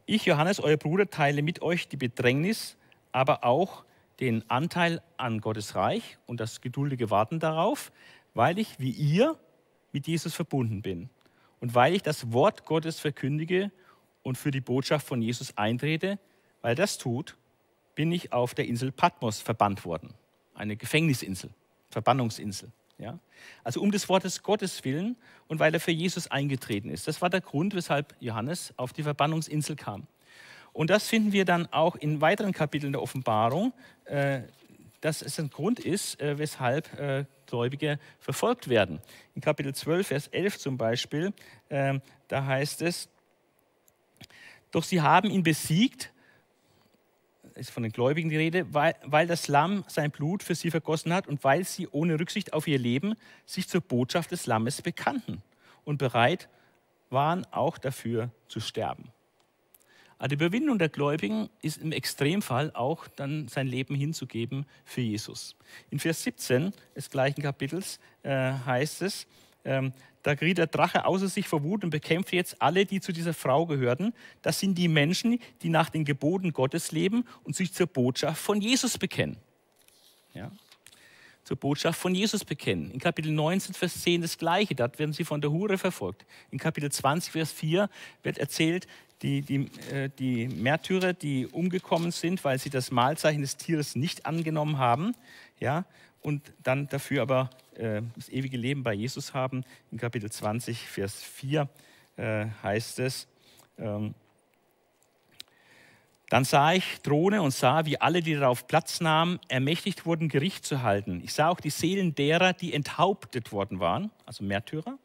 Ich, Johannes, euer Bruder, teile mit euch die Bedrängnis, aber auch den Anteil an Gottes Reich und das geduldige Warten darauf, weil ich wie ihr mit Jesus verbunden bin und weil ich das Wort Gottes verkündige und für die Botschaft von Jesus eintrete, weil das tut, bin ich auf der Insel Patmos verbannt worden. Eine Gefängnisinsel, Verbannungsinsel. Ja? Also um des Wortes Gottes willen und weil er für Jesus eingetreten ist. Das war der Grund, weshalb Johannes auf die Verbannungsinsel kam. Und das finden wir dann auch in weiteren Kapiteln der Offenbarung, äh, dass es ein Grund ist, äh, weshalb äh, Gläubige verfolgt werden. In Kapitel 12, Vers 11 zum Beispiel, äh, da heißt es, doch sie haben ihn besiegt, ist von den Gläubigen die Rede, weil, weil das Lamm sein Blut für sie vergossen hat und weil sie ohne Rücksicht auf ihr Leben sich zur Botschaft des Lammes bekannten und bereit waren, auch dafür zu sterben. Also die Überwindung der Gläubigen ist im Extremfall auch dann sein Leben hinzugeben für Jesus. In Vers 17 des gleichen Kapitels äh, heißt es, ähm, da geriet der Drache außer sich vor Wut und bekämpfte jetzt alle, die zu dieser Frau gehörten. Das sind die Menschen, die nach den Geboten Gottes leben und sich zur Botschaft von Jesus bekennen. Ja? Zur Botschaft von Jesus bekennen. In Kapitel 19, Vers 10 das Gleiche. Dort werden sie von der Hure verfolgt. In Kapitel 20, Vers 4 wird erzählt, die, die, äh, die Märtyrer, die umgekommen sind, weil sie das Mahlzeichen des Tieres nicht angenommen haben, ja, und dann dafür aber äh, das ewige Leben bei Jesus haben. In Kapitel 20, Vers 4 äh, heißt es, ähm, dann sah ich Throne und sah, wie alle, die darauf Platz nahmen, ermächtigt wurden, Gericht zu halten. Ich sah auch die Seelen derer, die enthauptet worden waren, also Märtyrer,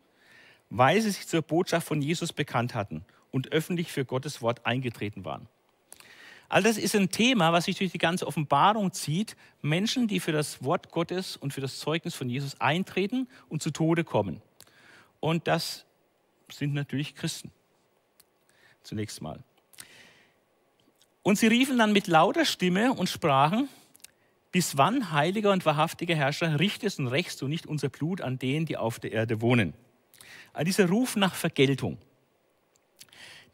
weil sie sich zur Botschaft von Jesus bekannt hatten und öffentlich für Gottes Wort eingetreten waren. All das ist ein Thema, was sich durch die ganze Offenbarung zieht. Menschen, die für das Wort Gottes und für das Zeugnis von Jesus eintreten und zu Tode kommen. Und das sind natürlich Christen. Zunächst mal. Und sie riefen dann mit lauter Stimme und sprachen, bis wann, heiliger und wahrhaftiger Herrscher, richtest und rächst du nicht unser Blut an denen, die auf der Erde wohnen? Also dieser Ruf nach Vergeltung.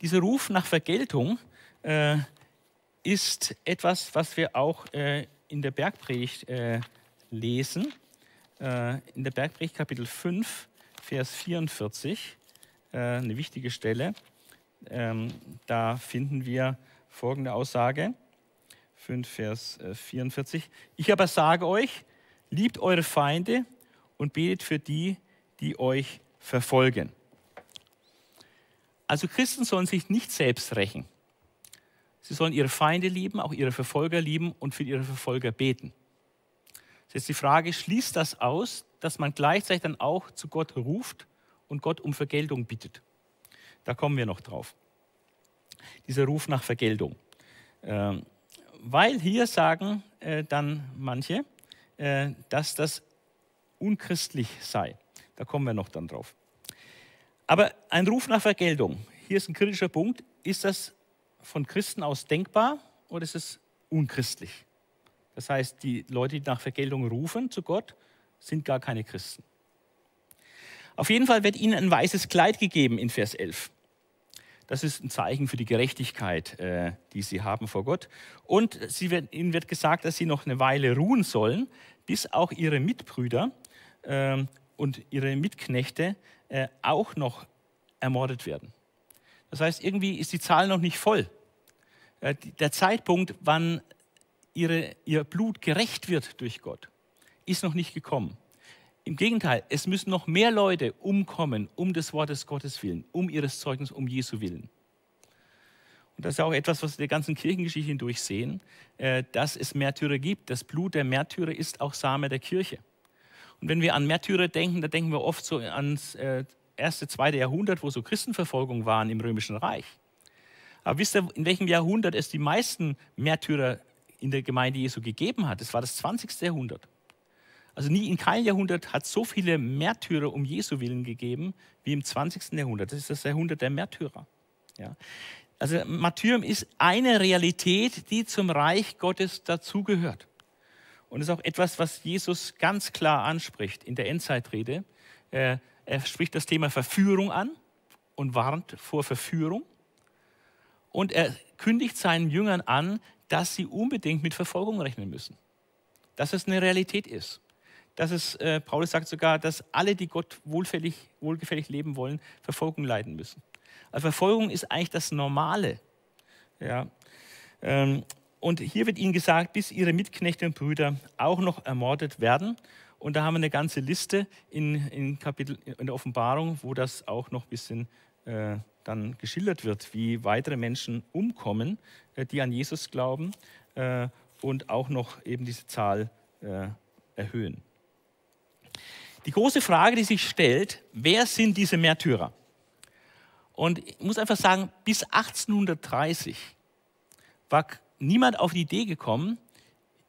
Dieser Ruf nach Vergeltung äh, ist etwas, was wir auch äh, in der Bergpredigt äh, lesen. Äh, in der Bergpredigt Kapitel 5, Vers 44, äh, eine wichtige Stelle. Ähm, da finden wir folgende Aussage. 5, Vers 44. Äh, ich aber sage euch, liebt eure Feinde und betet für die, die euch verfolgen. Also Christen sollen sich nicht selbst rächen. Sie sollen ihre Feinde lieben, auch ihre Verfolger lieben und für ihre Verfolger beten. Jetzt die Frage, schließt das aus, dass man gleichzeitig dann auch zu Gott ruft und Gott um Vergeltung bittet? Da kommen wir noch drauf. Dieser Ruf nach Vergeltung. Ähm, weil hier sagen äh, dann manche, äh, dass das unchristlich sei. Da kommen wir noch dann drauf. Aber ein Ruf nach Vergeltung, hier ist ein kritischer Punkt, ist das von Christen aus denkbar oder ist es unchristlich? Das heißt, die Leute, die nach Vergeltung rufen zu Gott, sind gar keine Christen. Auf jeden Fall wird ihnen ein weißes Kleid gegeben in Vers 11. Das ist ein Zeichen für die Gerechtigkeit, äh, die sie haben vor Gott. Und wird, ihnen wird gesagt, dass sie noch eine Weile ruhen sollen, bis auch ihre Mitbrüder äh, und ihre Mitknechte äh, auch noch ermordet werden. Das heißt, irgendwie ist die Zahl noch nicht voll. Äh, der Zeitpunkt, wann ihre, ihr Blut gerecht wird durch Gott, ist noch nicht gekommen. Im Gegenteil, es müssen noch mehr Leute umkommen, um des Wortes Gottes willen, um ihres Zeugnisses, um Jesu willen. Und das ist auch etwas, was wir der ganzen Kirchengeschichte hindurch sehen, äh, dass es Märtyrer gibt. Das Blut der Märtyrer ist auch Same der Kirche. Und wenn wir an Märtyrer denken, da denken wir oft so ans äh, erste, zweite Jahrhundert, wo so Christenverfolgung waren im Römischen Reich. Aber wisst ihr, in welchem Jahrhundert es die meisten Märtyrer in der Gemeinde Jesu gegeben hat? Das war das 20. Jahrhundert. Also nie in keinem Jahrhundert hat so viele Märtyrer um Jesu willen gegeben wie im 20. Jahrhundert. Das ist das Jahrhundert der Märtyrer. Ja. Also Martyrium ist eine Realität, die zum Reich Gottes dazugehört. Und es ist auch etwas, was Jesus ganz klar anspricht in der Endzeitrede. Er spricht das Thema Verführung an und warnt vor Verführung. Und er kündigt seinen Jüngern an, dass sie unbedingt mit Verfolgung rechnen müssen. Dass es eine Realität ist. dass es, äh, Paulus sagt sogar, dass alle, die Gott wohlfällig, wohlgefällig leben wollen, Verfolgung leiden müssen. Also Verfolgung ist eigentlich das Normale. Ja. Ähm, und hier wird ihnen gesagt, bis ihre Mitknechte und Brüder auch noch ermordet werden. Und da haben wir eine ganze Liste in, in, Kapitel, in der Offenbarung, wo das auch noch ein bisschen äh, dann geschildert wird, wie weitere Menschen umkommen, äh, die an Jesus glauben äh, und auch noch eben diese Zahl äh, erhöhen. Die große Frage, die sich stellt, wer sind diese Märtyrer? Und ich muss einfach sagen, bis 1830 war niemand auf die Idee gekommen,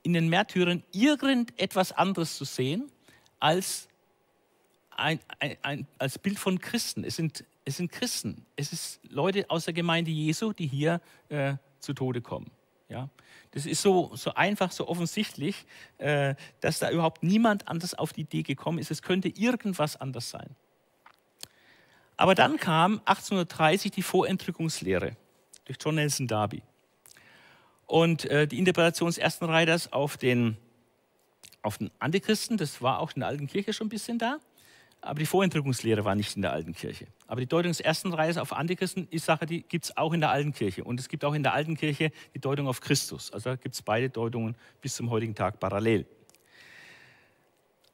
in den Märtyrern irgendetwas anderes zu sehen als ein, ein, ein, als Bild von Christen. Es sind, es sind Christen. Es sind Leute aus der Gemeinde Jesu, die hier äh, zu Tode kommen. Ja? Das ist so, so einfach, so offensichtlich, äh, dass da überhaupt niemand anders auf die Idee gekommen ist. Es könnte irgendwas anders sein. Aber dann kam 1830 die Vorentrückungslehre durch John Nelson Darby. Und äh, die Interpretation des ersten Reiters auf den, auf den Antichristen, das war auch in der alten Kirche schon ein bisschen da. Aber die Vorentrückungslehre war nicht in der alten Kirche. Aber die Deutung des ersten Reiters auf Antichristen ist Sache, die gibt es auch in der alten Kirche. Und es gibt auch in der alten Kirche die Deutung auf Christus. Also gibt es beide Deutungen bis zum heutigen Tag parallel.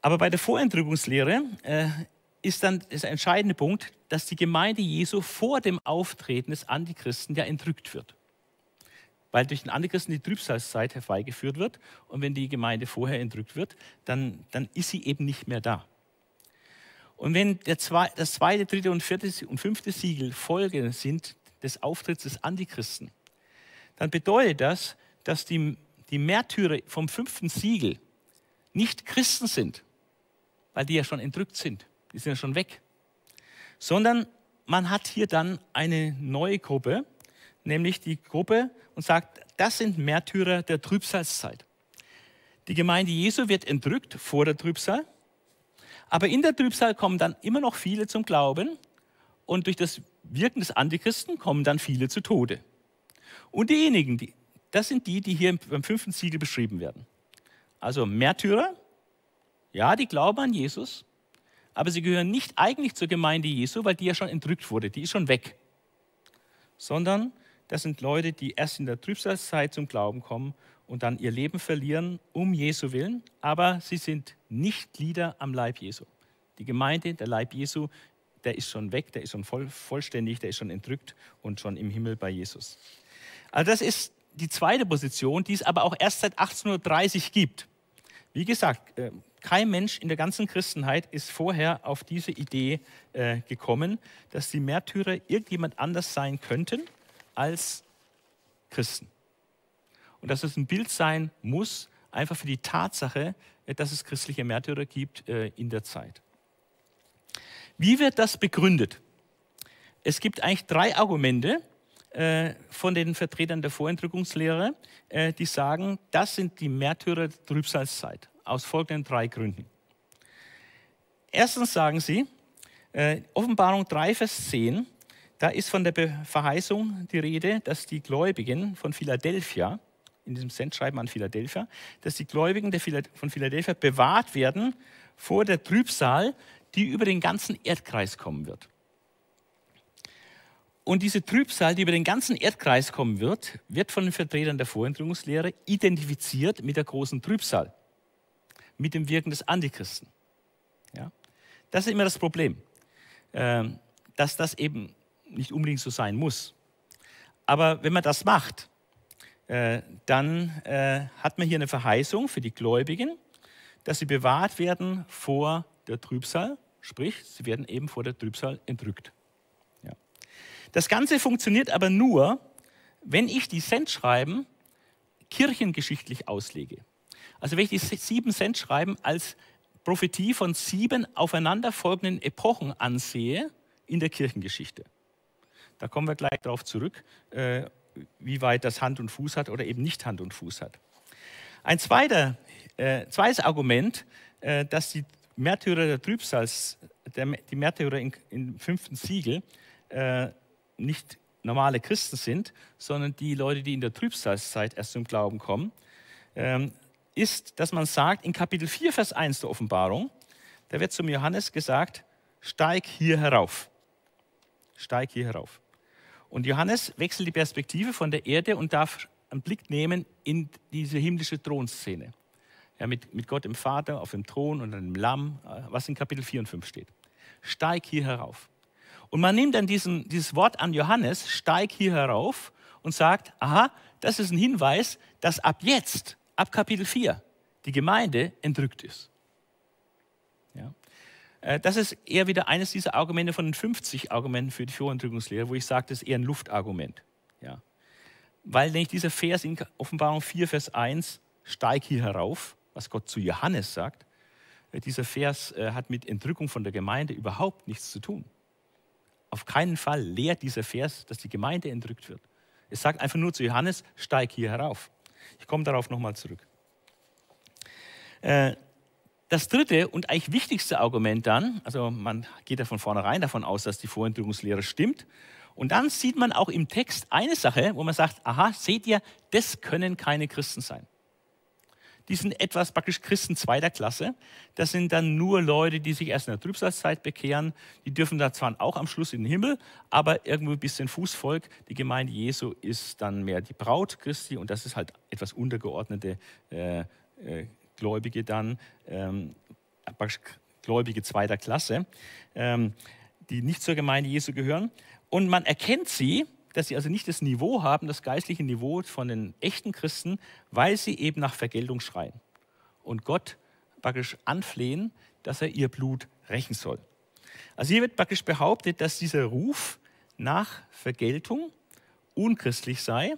Aber bei der Vorentrückungslehre äh, ist dann der entscheidende Punkt, dass die Gemeinde Jesu vor dem Auftreten des Antichristen ja entrückt wird weil durch den Antichristen die Trübsalzeit herbeigeführt wird. Und wenn die Gemeinde vorher entrückt wird, dann, dann ist sie eben nicht mehr da. Und wenn zwei, das zweite, dritte und vierte und fünfte Siegel Folge sind des Auftritts des Antichristen, dann bedeutet das, dass die, die Märtyrer vom fünften Siegel nicht Christen sind, weil die ja schon entrückt sind, die sind ja schon weg, sondern man hat hier dann eine neue Gruppe, nämlich die Gruppe und sagt, das sind Märtyrer der Trübsalzeit. Die Gemeinde Jesu wird entrückt vor der Trübsal, aber in der Trübsal kommen dann immer noch viele zum Glauben und durch das Wirken des Antichristen kommen dann viele zu Tode. Und diejenigen, die, das sind die, die hier beim fünften Siegel beschrieben werden. Also Märtyrer, ja, die glauben an Jesus, aber sie gehören nicht eigentlich zur Gemeinde Jesu, weil die ja schon entrückt wurde, die ist schon weg, sondern das sind Leute, die erst in der Trübsalzeit zum Glauben kommen und dann ihr Leben verlieren um Jesu willen, aber sie sind nicht Glieder am Leib Jesu. Die Gemeinde, der Leib Jesu, der ist schon weg, der ist schon voll, vollständig, der ist schon entrückt und schon im Himmel bei Jesus. Also das ist die zweite Position, die es aber auch erst seit 1830 gibt. Wie gesagt, äh, kein Mensch in der ganzen Christenheit ist vorher auf diese Idee äh, gekommen, dass die Märtyrer irgendjemand anders sein könnten als Christen. Und dass es ein Bild sein muss, einfach für die Tatsache, äh, dass es christliche Märtyrer gibt äh, in der Zeit. Wie wird das begründet? Es gibt eigentlich drei Argumente äh, von den Vertretern der Vorentrückungslehre, die sagen, das sind die Märtyrer der Trübsalzeit, aus folgenden drei Gründen. Erstens sagen sie, Offenbarung 3, Vers 10, da ist von der Verheißung die Rede, dass die Gläubigen von Philadelphia, in diesem Sendschreiben an Philadelphia, dass die Gläubigen von Philadelphia bewahrt werden vor der Trübsal, die über den ganzen Erdkreis kommen wird. Und diese Trübsal, die über den ganzen Erdkreis kommen wird, wird von den Vertretern der Vorentrungslehre identifiziert mit der großen Trübsal, mit dem Wirken des Antichristen. Ja? Das ist immer das Problem, ähm, dass das eben nicht unbedingt so sein muss. Aber wenn man das macht, äh, dann äh, hat man hier eine Verheißung für die Gläubigen, dass sie bewahrt werden vor der Trübsal, sprich, sie werden eben vor der Trübsal entrückt. Das Ganze funktioniert aber nur, wenn ich die Sendschreiben kirchengeschichtlich auslege. Also wenn ich die sieben Sendschreiben als Prophetie von sieben aufeinanderfolgenden Epochen ansehe in der Kirchengeschichte. Da kommen wir gleich darauf zurück, äh, wie weit das Hand und Fuß hat oder eben nicht Hand und Fuß hat. Ein zweiter, äh, zweites Argument, äh, dass die Märtyrer der Trübsals, der, die Märtyrer im fünften Siegel, äh, nicht normale Christen sind, sondern die Leute, die in der Trübsalzeit erst zum Glauben kommen. Ähm, ist, dass man sagt, in Kapitel 4, Vers 1 der Offenbarung, da wird zum Johannes gesagt, steig hier herauf. Steig hier herauf. Und Johannes wechselt die Perspektive von der Erde und darf einen Blick nehmen in diese himmlische Thronszene. Ja, mit, mit Gott im Vater auf dem Thron und einem Lamm, äh, was in Kapitel 4 und 5 steht. Steig hier herauf. Und man nimmt dann diesen, dieses Wort an Johannes, steig hier herauf, und sagt, aha, das ist ein Hinweis, dass ab jetzt, ab Kapitel 4, die Gemeinde entrückt ist. Ja. Äh, das ist eher wieder eines dieser Argumente von den 50 Argumenten für die Vorentrückungslehre, wo ich sage, das ist eher ein Luftargument. Ja. Weil nämlich dieser Vers in Offenbarung 4, Vers 1, steig hier herauf, was Gott zu Johannes sagt, äh, dieser Vers äh, hat mit Entrückung von der Gemeinde überhaupt nichts zu tun. Auf keinen Fall lehrt dieser Vers, dass die Gemeinde entrückt wird. Es sagt einfach nur zu Johannes, steig hier herauf. Ich komme darauf nochmal zurück. Das dritte und eigentlich wichtigste Argument dann, also man geht ja von vornherein davon aus, dass die Vorentrückungslehre stimmt. Und dann sieht man auch im Text eine Sache, wo man sagt, aha, seht ihr, das können keine Christen sein die sind etwas praktisch Christen zweiter Klasse. Das sind dann nur Leute, die sich erst in der Trübsalzeit bekehren. Die dürfen da zwar auch am Schluss in den Himmel, aber irgendwo ein bisschen Fußvolk. Die Gemeinde Jesu ist dann mehr die Braut Christi und das ist halt etwas untergeordnete äh, äh, Gläubige dann, ähm, Gläubige zweiter Klasse, ähm, die nicht zur Gemeinde Jesu gehören. Und man erkennt sie, dass sie also nicht das Niveau haben, das geistliche Niveau von den echten Christen, weil sie eben nach Vergeltung schreien und Gott praktisch anflehen, dass er ihr Blut rächen soll. Also hier wird praktisch behauptet, dass dieser Ruf nach Vergeltung unchristlich sei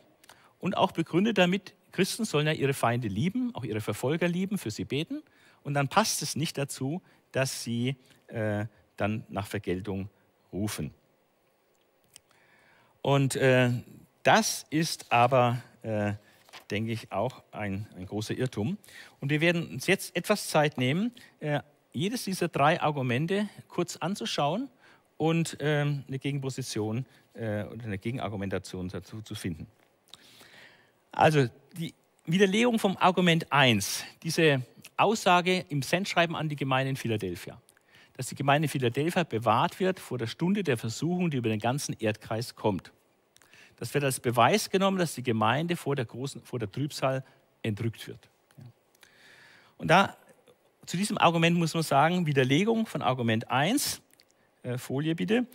und auch begründet damit, Christen sollen ja ihre Feinde lieben, auch ihre Verfolger lieben, für sie beten. Und dann passt es nicht dazu, dass sie äh, dann nach Vergeltung rufen. Und äh, das ist aber, äh, denke ich, auch ein, ein, großer Irrtum. Und wir werden uns jetzt etwas Zeit nehmen, äh, jedes dieser drei Argumente kurz anzuschauen und ähm, eine Gegenposition äh, oder eine Gegenargumentation dazu zu finden. Also die Widerlegung vom Argument 1, diese Aussage im Sendschreiben an die Gemeinde in Philadelphia, dass die Gemeinde Philadelphia bewahrt wird vor der Stunde der Versuchung, die über den ganzen Erdkreis kommt. Das wird als Beweis genommen, dass die Gemeinde vor der, großen, vor der Trübsal entrückt wird. Und da, zu diesem Argument muss man sagen, Widerlegung von Argument 1, äh, Folie bitte,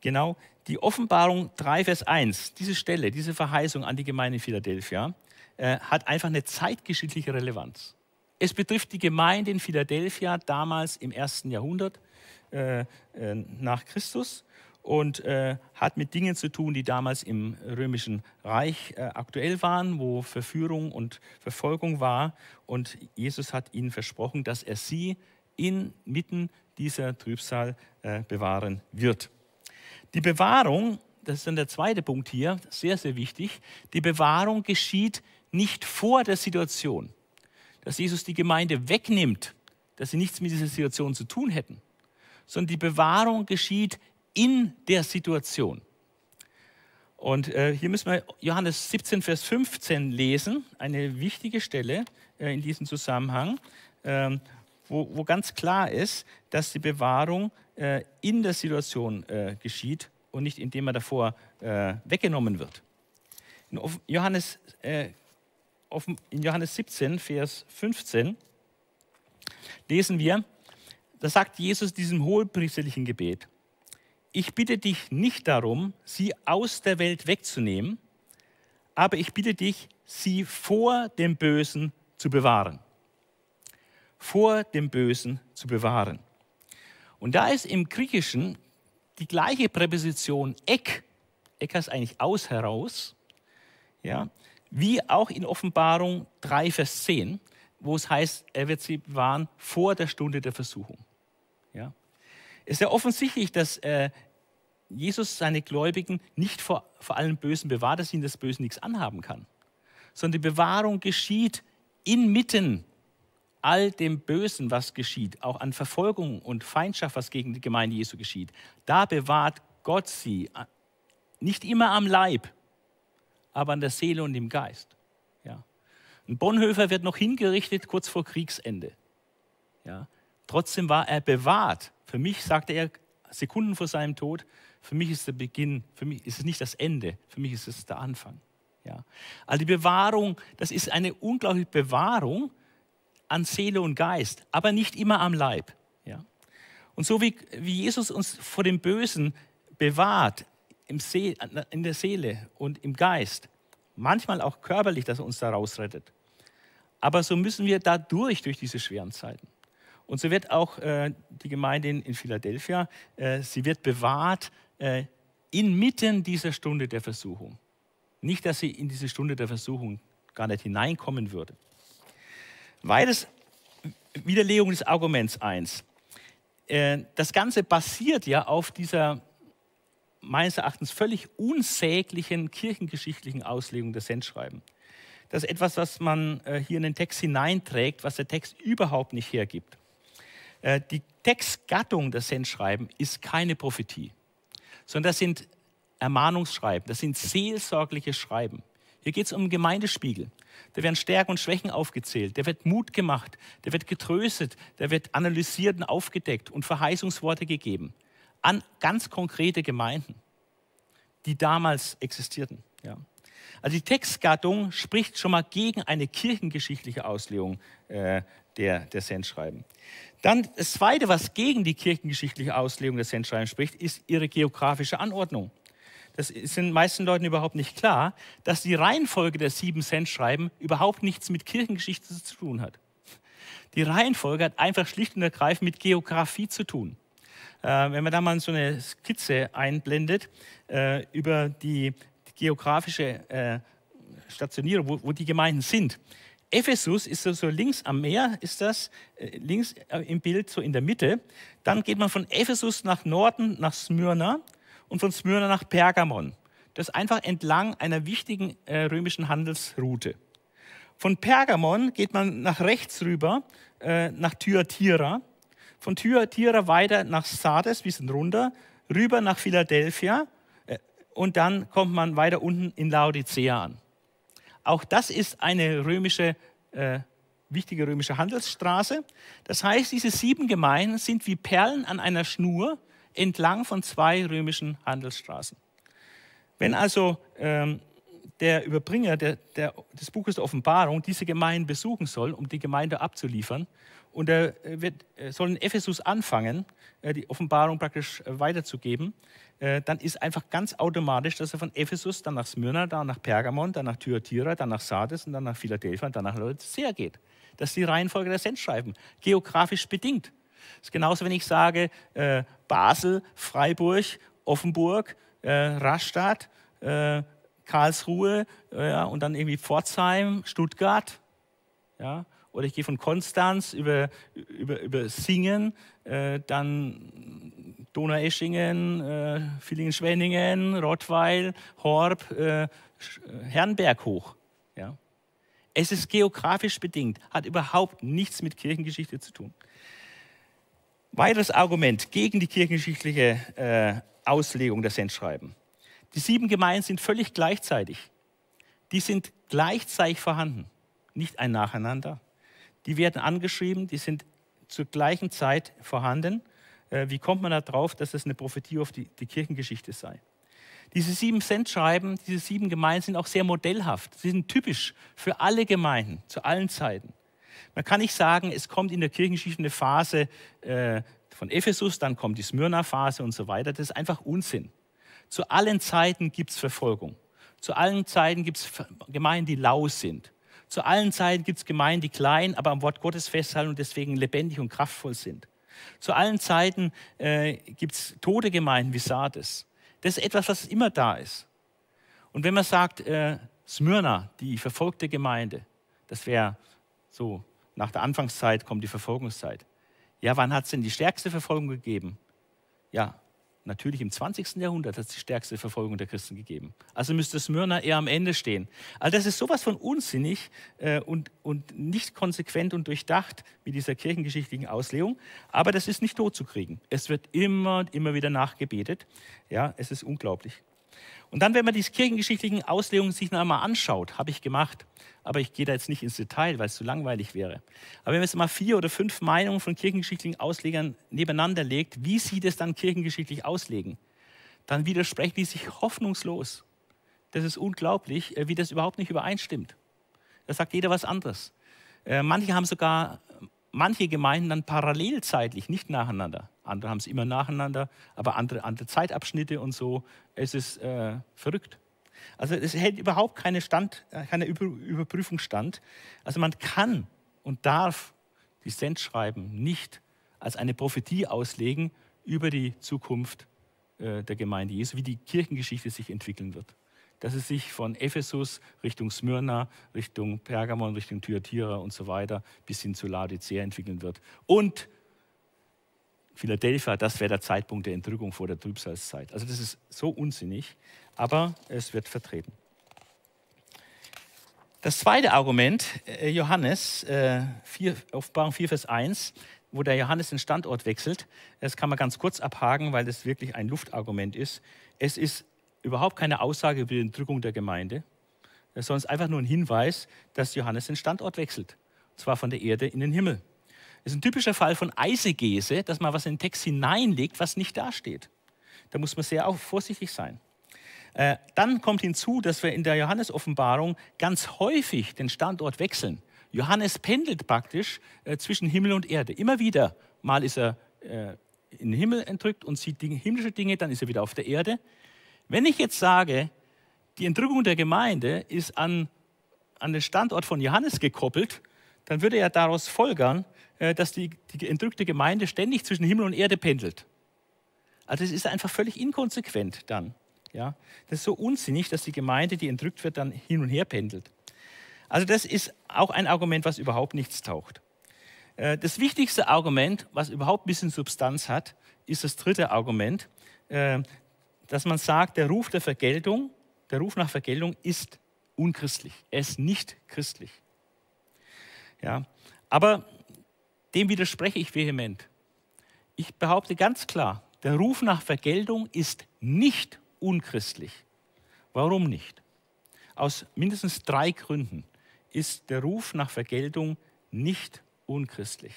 genau, die Offenbarung 3, Vers 1, diese Stelle, diese Verheißung an die Gemeinde in Philadelphia, äh, hat einfach eine zeitgeschichtliche Relevanz. Es betrifft die Gemeinde in Philadelphia damals im ersten Jahrhundert äh, äh nach Christus und äh, hat mit Dingen zu tun, die damals im römischen Reich äh, aktuell waren, wo Verführung und Verfolgung war. Und Jesus hat ihnen versprochen, dass er sie inmitten dieser Trübsal äh, bewahren wird. Die Bewahrung, das ist dann der zweite Punkt hier, sehr, sehr wichtig, die Bewahrung geschieht nicht vor der Situation, dass Jesus die Gemeinde wegnimmt, dass sie nichts mit dieser Situation zu tun hätten, sondern die Bewahrung geschieht in der Situation. Und äh, hier müssen wir Johannes 17, Vers 15 lesen, eine wichtige Stelle äh, in diesem Zusammenhang, äh, wo, wo, ganz klar ist, dass die Bewahrung äh, in der Situation äh, geschieht und nicht indem er davor äh, weggenommen wird. In Johannes, in Johannes 17, Vers 15 lesen wir, da sagt Jesus diesem hohepriesterlichen Gebet, ich bitte dich nicht darum, sie aus der Welt wegzunehmen, aber ich bitte dich, sie vor dem Bösen zu bewahren. Vor dem Bösen zu bewahren. Und da ist im Griechischen die gleiche Präposition ek, ek heißt eigentlich aus heraus, ja, wie auch in Offenbarung 3, Vers 10, wo es heißt, er wird sie bewahren vor der Stunde der Versuchung. Ja. Es ist ja offensichtlich, dass äh, Jesus seine Gläubigen nicht vor, vor allem Bösen bewahrt, dass ihnen das Böse nichts anhaben kann, sondern die Bewahrung geschieht inmitten all dem Bösen, was geschieht, auch an Verfolgung und Feindschaft, was gegen die Gemeinde Jesu geschieht. Da bewahrt Gott sie äh, nicht immer am Leib, aber an der Seele und im Geist. Ja. Ein Bonhoeffer wird noch hingerichtet kurz vor Kriegsende. Ja. Trotzdem war er bewahrt. Für mich, sagte er Sekunden vor seinem Tod, für mich ist der Beginn, für mich ist es nicht das Ende, für mich ist es der Anfang. Ja. Also die Bewahrung, das ist eine unglaubliche Bewahrung an Seele und Geist, aber nicht immer am Leib. Ja. Und so wie, wie Jesus uns vor dem Bösen bewahrt, See, in der Seele und im Geist, manchmal auch körperlich, dass er uns da rausrettet. Aber so müssen wir da durch, durch diese schweren Zeiten. Und so wird auch äh, die Gemeinde in, in Philadelphia, äh, sie wird bewahrt äh, inmitten dieser Stunde der Versuchung. Nicht, dass sie in diese Stunde der Versuchung gar nicht hineinkommen würde. Weiteres Widerlegung des Arguments 1. Äh, das Ganze basiert ja auf dieser meines Erachtens völlig unsäglichen kirchengeschichtlichen Auslegung des Sendschreiben. Das ist etwas, was man äh, hier in den Text hineinträgt, was der Text überhaupt nicht hergibt. Äh, die Textgattung des Sendschreiben ist keine Prophetie, sondern das sind Ermahnungsschreiben, das sind seelsorgliche Schreiben. Hier geht es um Gemeindespiegel. Da werden Stärken und Schwächen aufgezählt, der wird Mut gemacht, der wird getröstet, der wird analysiert und aufgedeckt und Verheißungsworte gegeben an ganz konkrete Gemeinden, die damals existierten. Ja. Also die Textgattung spricht schon mal gegen eine kirchengeschichtliche Auslegung äh, der, der Sendschreiben. Dann das Zweite, was gegen die kirchengeschichtliche Auslegung der Sendschreiben spricht, ist ihre geografische Anordnung. Das ist den meisten Leuten überhaupt nicht klar, dass die Reihenfolge der sieben Sendschreiben überhaupt nichts mit Kirchengeschichte zu tun hat. Die Reihenfolge hat einfach schlicht und ergreifend mit Geografie zu tun. Äh, wenn man da mal so eine Skizze einblendet äh, über die, die geografische äh, Stationierung, wo, wo, die Gemeinden sind. Ephesus ist so, so, links am Meer, ist das, äh, links äh, im Bild so in der Mitte. Dann geht man von Ephesus nach Norden, nach Smyrna und von Smyrna nach Pergamon. Das einfach entlang einer wichtigen äh, römischen Handelsroute. Von Pergamon geht man nach rechts rüber, nach Thyatira von Thyatira weiter nach Sardes, wir sind runter, rüber nach Philadelphia äh, und dann kommt man weiter unten in Laodicea an. Auch das ist eine römische, äh, wichtige römische Handelsstraße. Das heißt, diese sieben Gemeinden sind wie Perlen an einer Schnur entlang von zwei römischen Handelsstraßen. Wenn also ähm, der Überbringer der, der, des Buches der Offenbarung diese Gemeinden besuchen soll, um die Gemeinde abzuliefern, und er wird, soll in Ephesus anfangen, äh, die Offenbarung praktisch äh, weiterzugeben, äh, dann ist einfach ganz automatisch, dass er von Ephesus dann nach Smyrna, dann nach Pergamon, dann nach Thyatira, dann nach Sardes und dann nach Philadelphia und dann nach Laodicea geht. Das ist die Reihenfolge der Sendschreiben, geografisch bedingt. Das ist genauso, wenn ich sage äh, Basel, Freiburg, Offenburg, äh, Rastatt, äh, Karlsruhe und dann irgendwie Pforzheim, Stuttgart. Ja, oder ich gehe von Konstanz über, über, über Singen, äh, dann Donaueschingen, äh, Villingen-Schwenningen, Rottweil, Horb, äh, Herrenberg hoch. Ja. Es ist geografisch bedingt, hat überhaupt nichts mit Kirchengeschichte zu tun. Weiteres Argument gegen die kirchengeschichtliche äh, Auslegung der Sendschreiben. Die sieben Gemeinden sind völlig gleichzeitig. Die sind gleichzeitig vorhanden, nicht ein Nacheinander. Die werden angeschrieben, die sind zur gleichen Zeit vorhanden. Äh, wie kommt man darauf, dass das eine Prophetie auf die, die Kirchengeschichte sei? Diese sieben Cent-Schreiben, diese sieben Gemeinden sind auch sehr modellhaft. Sie sind typisch für alle Gemeinden, zu allen Zeiten. Man kann nicht sagen, es kommt in der Kirchengeschichte eine Phase äh, von Ephesus, dann kommt die Smyrna-Phase und so weiter. Das ist einfach Unsinn. Zu allen Zeiten gibt es Verfolgung. Zu allen Zeiten gibt es Gemeinden, die lau sind. Zu allen Zeiten gibt es Gemeinden, die klein, aber am Wort Gottes festhalten und deswegen lebendig und kraftvoll sind. Zu allen Zeiten äh, gibt es tote Gemeinden wie Sardes. Das ist etwas, was immer da ist. Und wenn man sagt, äh, Smyrna, die verfolgte Gemeinde, das wäre so, nach der Anfangszeit kommt die Verfolgungszeit. Ja, wann hat es denn die stärkste Verfolgung gegeben? Ja, Natürlich im 20. Jahrhundert hat es die stärkste Verfolgung der Christen gegeben. Also müsste Smyrna eher am Ende stehen. Also das ist sowas von unsinnig äh, und, und nicht konsequent und durchdacht mit dieser kirchengeschichtlichen Auslegung. Aber das ist nicht totzukriegen. Es wird immer und immer wieder nachgebetet. Ja, es ist unglaublich. Und dann, wenn man die kirchengeschichtlichen Auslegungen sich noch einmal anschaut, habe ich gemacht, aber ich gehe da jetzt nicht ins Detail, weil es zu langweilig wäre. Aber wenn man jetzt mal vier oder fünf Meinungen von kirchengeschichtlichen Auslegern nebeneinander legt, wie sie das dann kirchengeschichtlich auslegen, dann widersprechen die sich hoffnungslos. Das ist unglaublich, äh, wie das überhaupt nicht übereinstimmt. Da sagt jeder was anderes. Äh, manche haben sogar, manche Gemeinden dann parallelzeitlich, nicht nacheinander. Andere haben es immer nacheinander, aber andere, andere Zeitabschnitte und so. Es ist äh, verrückt. Also es hält überhaupt keine, Stand, äh, keine Überprüfung stand. Also man kann und darf die Sendschreiben nicht als eine Prophetie auslegen über die Zukunft äh, der Gemeinde Jesu, wie die Kirchengeschichte sich entwickeln wird dass es sich von Ephesus Richtung Smyrna, Richtung Pergamon, Richtung Thyatira und so weiter bis hin zu Laodicea entwickeln wird. Und Philadelphia, das wäre der Zeitpunkt der Entrückung vor der Trübsalzeit. Also das ist so unsinnig, aber es wird vertreten. Das zweite Argument, äh, Johannes, 4, äh, Offenbarung 4, Vers 1, wo der Johannes den Standort wechselt, das kann man ganz kurz abhaken, weil das wirklich ein Luftargument ist. Es ist überhaupt keine Aussage über die Entrückung der Gemeinde, sondern es ist einfach nur ein Hinweis, dass Johannes den Standort wechselt. Und zwar von der Erde in den Himmel. Ist ein typischer Fall von Eisegese, dass man was in den Text hineinlegt, was nicht dasteht. Da muss man sehr vorsichtig sein. Äh, dann kommt hinzu, dass wir in der Johannes-Offenbarung ganz häufig den Standort wechseln. Johannes pendelt praktisch äh, zwischen Himmel und Erde. Immer wieder. Mal ist er äh, in den Himmel entrückt und sieht himmlische Dinge, dann ist er wieder auf der Erde. Wenn ich jetzt sage, die Entrückung der Gemeinde ist an, an den Standort von Johannes gekoppelt, dann würde ja daraus folgern, äh, dass die, die entrückte Gemeinde ständig zwischen Himmel und Erde pendelt. Also es ist einfach völlig inkonsequent dann. Ja? Das ist so unsinnig, dass die Gemeinde, die entrückt wird, dann hin und her pendelt. Also das ist auch ein Argument, was überhaupt nichts taucht. Äh, das wichtigste Argument, was überhaupt ein bisschen Substanz hat, ist das dritte Argument. Äh, dass man sagt, der Ruf der Vergeltung, der Ruf nach Vergeltung ist unchristlich. Er ist nicht christlich. Ja, aber dem widerspreche ich vehement. Ich behaupte ganz klar, der Ruf nach Vergeltung ist nicht unchristlich. Warum nicht? Aus mindestens drei Gründen ist der Ruf nach Vergeltung nicht unchristlich.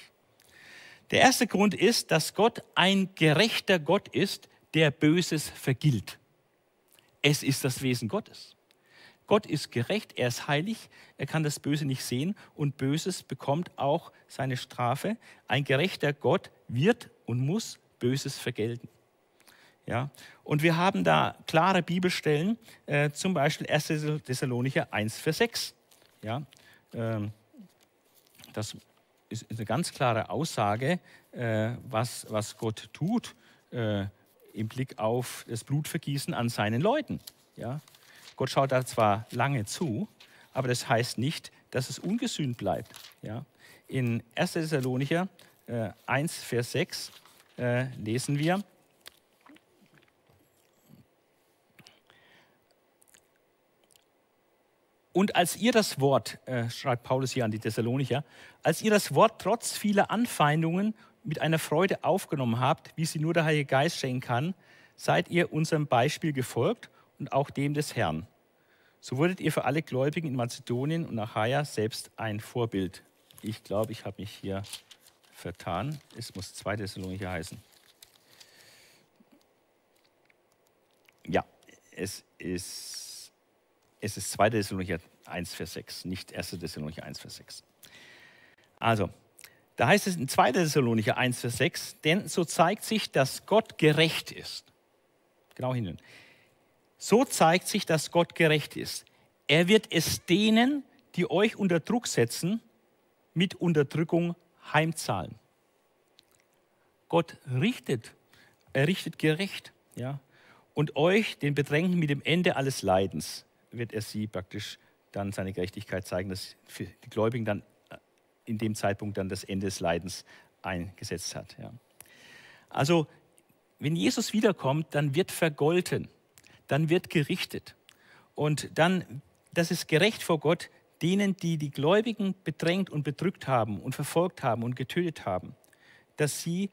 Der erste Grund ist, dass Gott ein gerechter Gott ist, der Böses vergilt. Es ist das Wesen Gottes. Gott ist gerecht, er ist heilig, er kann das Böse nicht sehen und Böses bekommt auch seine Strafe. Ein gerechter Gott wird und muss Böses vergelten. Ja? Und wir haben da klare Bibelstellen, äh, zum Beispiel 1. Thessalonicher 1, Vers 6. Ja? Ähm, das ist eine ganz klare Aussage, äh, was, was Gott tut. Äh, im Blick auf das Blutvergießen an seinen Leuten. Ja? Gott schaut da zwar lange zu, aber das heißt nicht, dass es ungesühnt bleibt. Ja? In 1. Thessalonicher äh, 1, Vers 6 äh, lesen wir, Und als ihr das Wort, äh, schreibt Paulus hier an die Thessalonicher, als ihr das Wort trotz vieler Anfeindungen mit einer Freude aufgenommen habt, wie sie nur der Heilige Geist schenken kann, seid ihr unserem Beispiel gefolgt und auch dem des Herrn. So wurdet ihr für alle Gläubigen in Mazedonien und Achaia selbst ein Vorbild. Ich glaube, ich habe mich hier vertan. Es muss 2. Thessalonicher heißen. Ja, es ist, es ist 2. Thessalonicher 1, Vers 6, nicht 1. Thessalonicher 1, Vers 6. Also, da heißt es in 2. Thessalonicher 1, Vers 6, denn so zeigt sich, dass Gott gerecht ist. Genau hin. So zeigt sich, dass Gott gerecht ist. Er wird es denen, die euch unter Druck setzen, mit Unterdrückung heimzahlen. Gott richtet, er richtet gerecht. Ja? Und euch, den Bedrängten mit dem Ende alles Leidens, wird er sie praktisch dann seine Gerechtigkeit zeigen, dass für die Gläubigen dann in dem Zeitpunkt dann das Ende des Leidens eingesetzt hat. Ja. Also, wenn Jesus wiederkommt, dann wird vergolten, dann wird gerichtet. Und dann, das ist gerecht vor Gott, denen, die die Gläubigen bedrängt und bedrückt haben und verfolgt haben und getötet haben, dass sie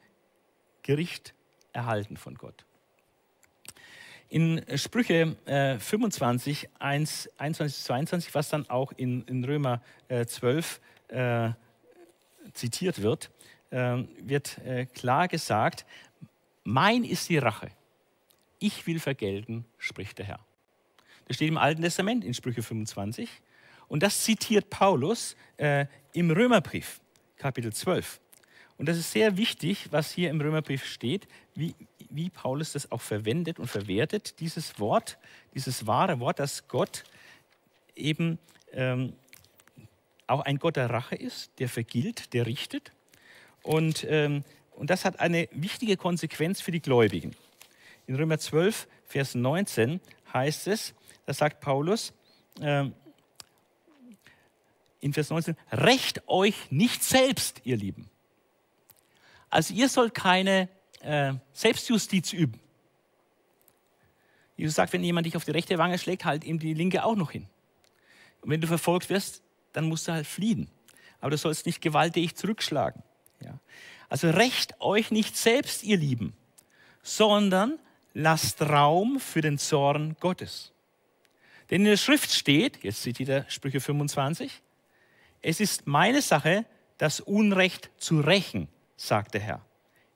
Gericht erhalten von Gott. in Sprüche äh, 25, 1, 21, 22, was dann auch in, in Römer äh, 12 äh, zitiert wird, äh, wird äh, klar gesagt, mein ist die Rache. Ich will vergelten, spricht der Herr. Das steht im Alten Testament in Sprüche 25. Und das zitiert Paulus äh, im Römerbrief, Kapitel 12. Und das ist sehr wichtig, was hier im Römerbrief steht, wie, wie Paulus das auch verwendet und verwertet, dieses Wort, dieses wahre Wort, dass Gott eben ähm, auch ein Gott der Rache ist, der vergilt, der richtet. Und, ähm, und das hat eine wichtige Konsequenz für die Gläubigen. In Römer 12, Vers 19 heißt es, da sagt Paulus, ähm, in Vers 19, rächt euch nicht selbst, ihr Lieben. Also ihr sollt keine äh, Selbstjustiz üben. Jesus sagt, wenn jemand dich auf die rechte Wange schlägt, halt ihm die linke auch noch hin. Und wenn du verfolgt wirst, dann musst du halt fliehen. Aber du sollst nicht gewalttätig zurückschlagen. Ja. Also rächt euch nicht selbst, ihr Lieben, sondern lasst Raum für den Zorn Gottes. Denn in der Schrift steht, jetzt seht ihr Sprüche 25, es ist meine Sache, das Unrecht zu rächen, sagt der Herr.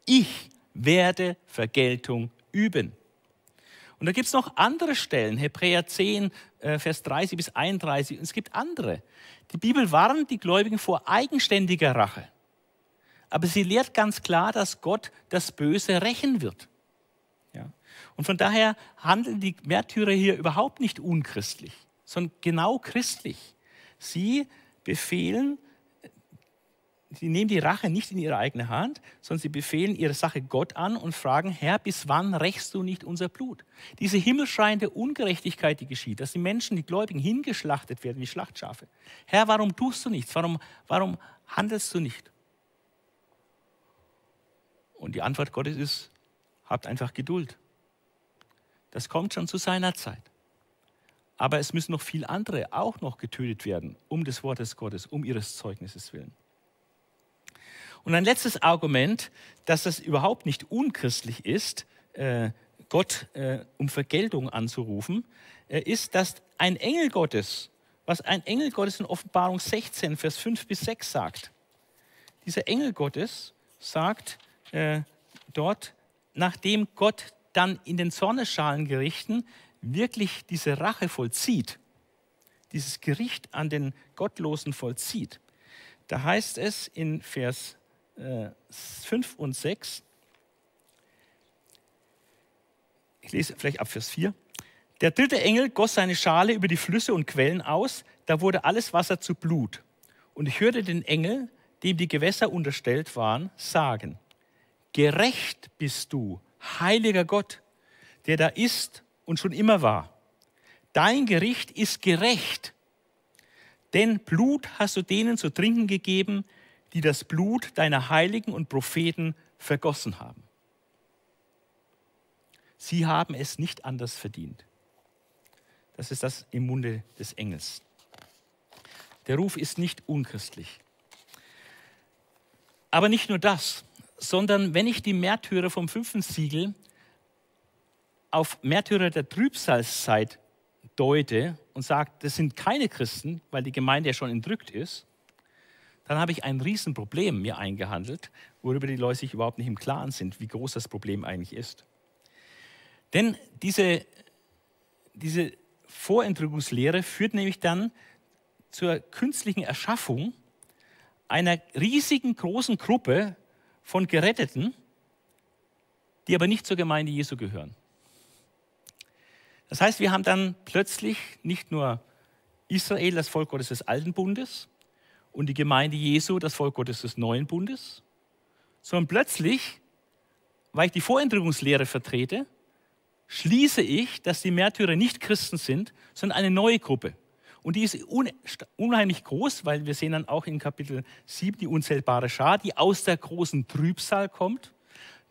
Ich werde Vergeltung üben. Und da gibt es noch andere Stellen, Hebräer 10, äh, Vers 30 bis 31, und es gibt andere. Die Bibel warnt die Gläubigen vor eigenständiger Rache. Aber sie lehrt ganz klar, dass Gott das Böse rächen wird. Und von daher handeln die Märtyrer hier überhaupt nicht unchristlich, sondern genau christlich. Sie befehlen sie nehmen die Rache nicht in ihre eigene Hand, sondern sie befehlen ihre Sache Gott an und fragen, Herr, bis wann rächst du nicht unser Blut? Diese himmelschreiende Ungerechtigkeit, die geschieht, dass die Menschen, die Gläubigen, hingeschlachtet werden wie Schlachtschafe. Herr, warum tust du nichts? Warum, warum handelst du nicht? Und die Antwort Gottes ist, habt einfach Geduld. Das kommt schon zu seiner Zeit. Aber es müssen noch viele andere auch noch getötet werden, um des Wortes Gottes, um ihres Zeugnisses willen. Und ein letztes Argument, dass das überhaupt nicht unchristlich ist, äh, Gott äh, um Vergeltung anzurufen, äh, ist, dass ein Engel Gottes, was ein Engel Gottes in Offenbarung 16, Vers 5 bis 6 sagt. Dieser Engel Gottes sagt dort, nachdem Gott dann in den Zorneschalengerichten wirklich diese Rache vollzieht, dieses Gericht an den Gottlosen vollzieht, da heißt es in Vers 5 äh, und 6. Ich lese vielleicht ab Vers 4. Der dritte Engel goss seine Schale über die Flüsse und Quellen aus, da wurde alles Wasser zu Blut. Und ich hörte den Engel, dem die Gewässer unterstellt waren, sagen, gerecht bist du, heiliger Gott, der da ist und schon immer war. Dein Gericht ist gerecht, denn Blut hast du denen zu trinken gegeben, die das Blut deiner Heiligen und Propheten vergossen haben. Sie haben es nicht anders verdient. Das ist das im Munde des Engels. Der Ruf ist nicht unchristlich. Aber nicht nur das, sondern wenn ich die Märtyrer vom fünften Siegel auf Märtyrer der Trübsalzeit deute und sage, das sind keine Christen, weil die Gemeinde ja schon entrückt ist, dann habe ich ein Riesenproblem mir eingehandelt, worüber die Leute sich überhaupt nicht im Klaren sind, wie groß das Problem eigentlich ist. Denn diese, diese Vorentrückungslehre führt nämlich dann zur künstlichen Erschaffung einer riesigen großen Gruppe von Geretteten, die aber nicht zur Gemeinde Jesu gehören. Das heißt, wir haben dann plötzlich nicht nur Israel, das Volk Gottes des Alten Bundes, und die Gemeinde Jesu, das Volk Gottes des neuen Bundes, sondern plötzlich, weil ich die Vorentrückungslehre vertrete, schließe ich, dass die Märtyrer nicht Christen sind, sondern eine neue Gruppe. Und die ist unheimlich groß, weil wir sehen dann auch in Kapitel 7 die unzählbare Schar, die aus der großen Trübsal kommt,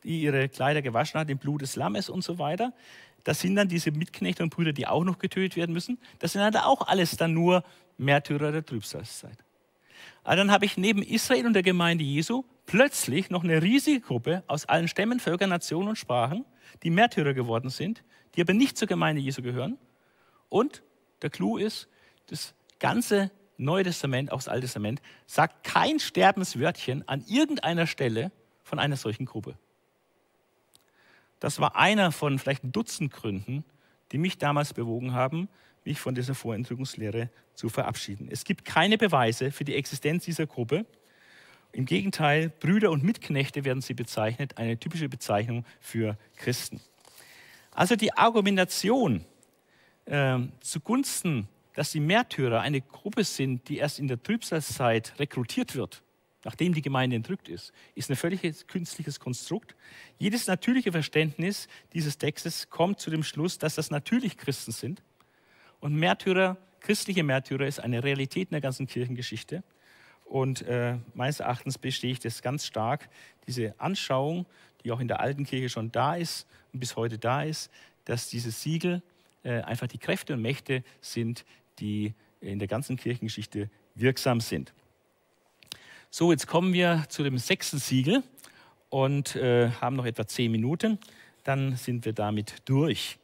die ihre Kleider gewaschen hat im Blut des Lammes und so weiter. Das sind dann diese Mitknechte und Brüder, die auch noch getötet werden müssen. Das sind dann auch alles dann nur Märtyrer der Trübsalzeit. Aber dann habe ich neben Israel und der Gemeinde Jesu plötzlich noch eine riesige Gruppe aus allen Stämmen, Völkern, Nationen und Sprachen, die Märtyrer geworden sind, die aber nicht zur Gemeinde Jesu gehören. Und der Clou ist, das ganze Neue Testament, auch das Alte Testament, sagt kein Sterbenswörtchen an irgendeiner Stelle von einer solchen Gruppe. Das war einer von vielleicht ein Dutzend Gründen, die mich damals bewogen haben, mich von dieser Vorentrückungslehre zu verabschieden. Es gibt keine Beweise für die Existenz dieser Gruppe. Im Gegenteil, Brüder und Mitknechte werden sie bezeichnet, eine typische Bezeichnung für Christen. Also die Argumentation äh, zugunsten, dass die Märtyrer eine Gruppe sind, die erst in der Trübsalzeit rekrutiert wird, nachdem die Gemeinde entrückt ist, ist ein völlig künstliches Konstrukt. Jedes natürliche Verständnis dieses Textes kommt zu dem Schluss, dass das natürlich Christen sind. Und Märtyrer, christliche Märtyrer ist eine Realität in der ganzen Kirchengeschichte. Und äh, meines Erachtens bestehe ich das ganz stark, diese Anschauung, die auch in der alten Kirche schon da ist und bis heute da ist, dass diese Siegel äh, einfach die Kräfte und Mächte sind, die in der ganzen Kirchengeschichte wirksam sind. So, jetzt kommen wir zu dem sechsten Siegel und äh, haben noch etwa zehn Minuten. Dann sind wir damit durch.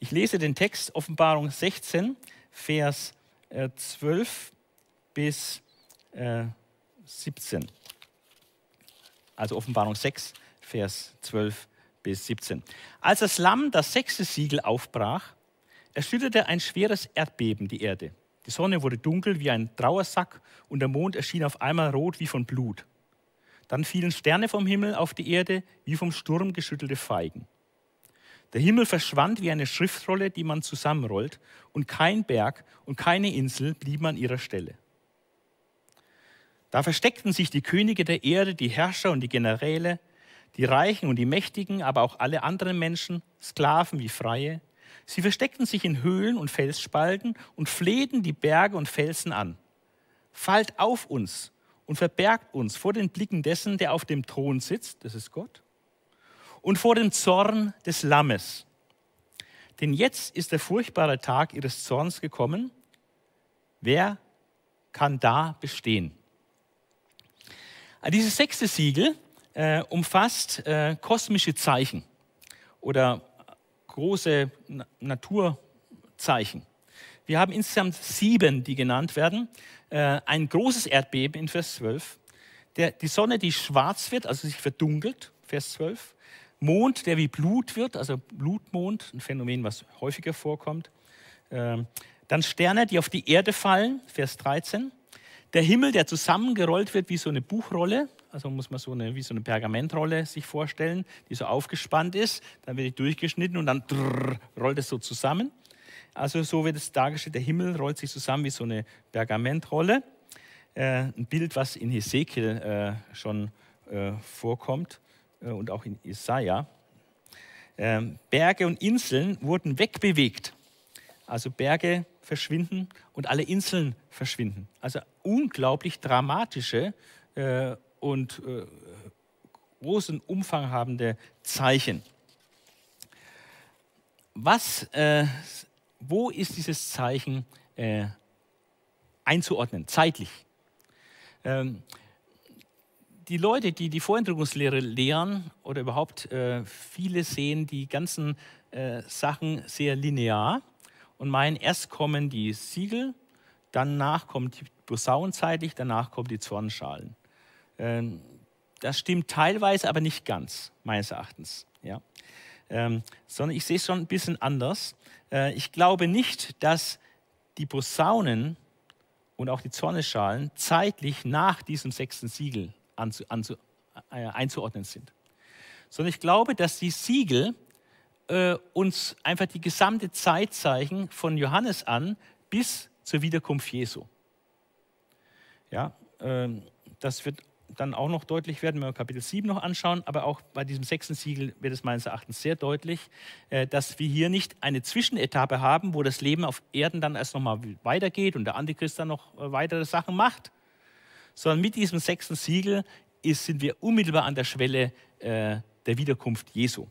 Ich lese den Text Offenbarung 16, Vers äh, 12 bis äh, 17. Also Offenbarung 6, Vers 12 bis 17. Als das Lamm das sechste Siegel aufbrach, erschütterte ein schweres Erdbeben die Erde. Die Sonne wurde dunkel wie ein Trauersack und der Mond erschien auf einmal rot wie von Blut. Dann fielen Sterne vom Himmel auf die Erde wie vom Sturm geschüttelte Feigen. Der Himmel verschwand wie eine Schriftrolle, die man zusammenrollt, und kein Berg und keine Insel blieben an ihrer Stelle. Da versteckten sich die Könige der Erde, die Herrscher und die Generäle, die Reichen und die Mächtigen, aber auch alle anderen Menschen, Sklaven wie Freie. Sie versteckten sich in Höhlen und Felsspalten und flehten die Berge und Felsen an. Fallt auf uns und verbergt uns vor den Blicken dessen, der auf dem Thron sitzt, das ist Gott, und vor dem Zorn des Lammes. Denn jetzt ist der furchtbare Tag ihres Zorns gekommen. Wer kann da bestehen? Dieses sechste Siegel äh, umfasst äh, kosmische Zeichen oder große Na Naturzeichen. Wir haben insgesamt sieben, die genannt werden. Äh, ein großes Erdbeben in Vers 12. Der, die Sonne, die schwarz wird, also sich verdunkelt, Vers 12. Mond, der wie Blut wird, also Blutmond, ein Phänomen, was häufiger vorkommt. Ähm, dann Sterne, die auf die Erde fallen, Vers 13. Der Himmel, der zusammengerollt wird wie so eine Buchrolle, also muss man so eine, wie so eine Pergamentrolle sich vorstellen, die so aufgespannt ist, dann wird die durchgeschnitten und dann drrr, rollt es so zusammen. Also so wird es dargestellt, der Himmel rollt sich zusammen wie so eine Pergamentrolle. Äh, ein Bild, was in Hesekiel äh, schon äh, vorkommt äh, und auch in Isaiah. Ähm, Berge und Inseln wurden wegbewegt. Also Berge verschwinden und alle Inseln verschwinden. Also unglaublich dramatische äh, und äh, großen Umfang habende Zeichen. Was, äh, wo ist dieses Zeichen äh, einzuordnen, zeitlich? Ähm, die Leute, die die Vorentrückungslehre lehren oder überhaupt äh, viele sehen die ganzen äh, Sachen sehr linear und meinen, erst kommen die Siegel, danach kommt die Posaunen zeitlich, danach kommen die Zornschalen. Ähm, das stimmt teilweise, aber nicht ganz, meines Erachtens. Ja? Ähm, sondern ich sehe es schon ein bisschen anders. Äh, ich glaube nicht, dass die Posaunen und auch die Zorneschalen zeitlich nach diesem sechsten Siegel anzu, anzu, äh, einzuordnen sind. Sondern ich glaube, dass die Siegel äh, uns einfach die gesamte Zeit zeigen, von Johannes an bis zur Wiederkunft Jesu. Ja, ähm, das wird dann auch noch deutlich werden, wenn wir Kapitel 7 noch anschauen, aber auch bei diesem sechsten Siegel wird es meines Erachtens sehr deutlich, äh, dass wir hier nicht eine Zwischenetappe haben, wo das Leben auf Erden dann erst nochmal weitergeht und der Antichrist dann noch äh, weitere Sachen macht, sondern mit diesem sechsten Siegel ist, sind wir unmittelbar an der Schwelle äh, der Wiederkunft Jesu.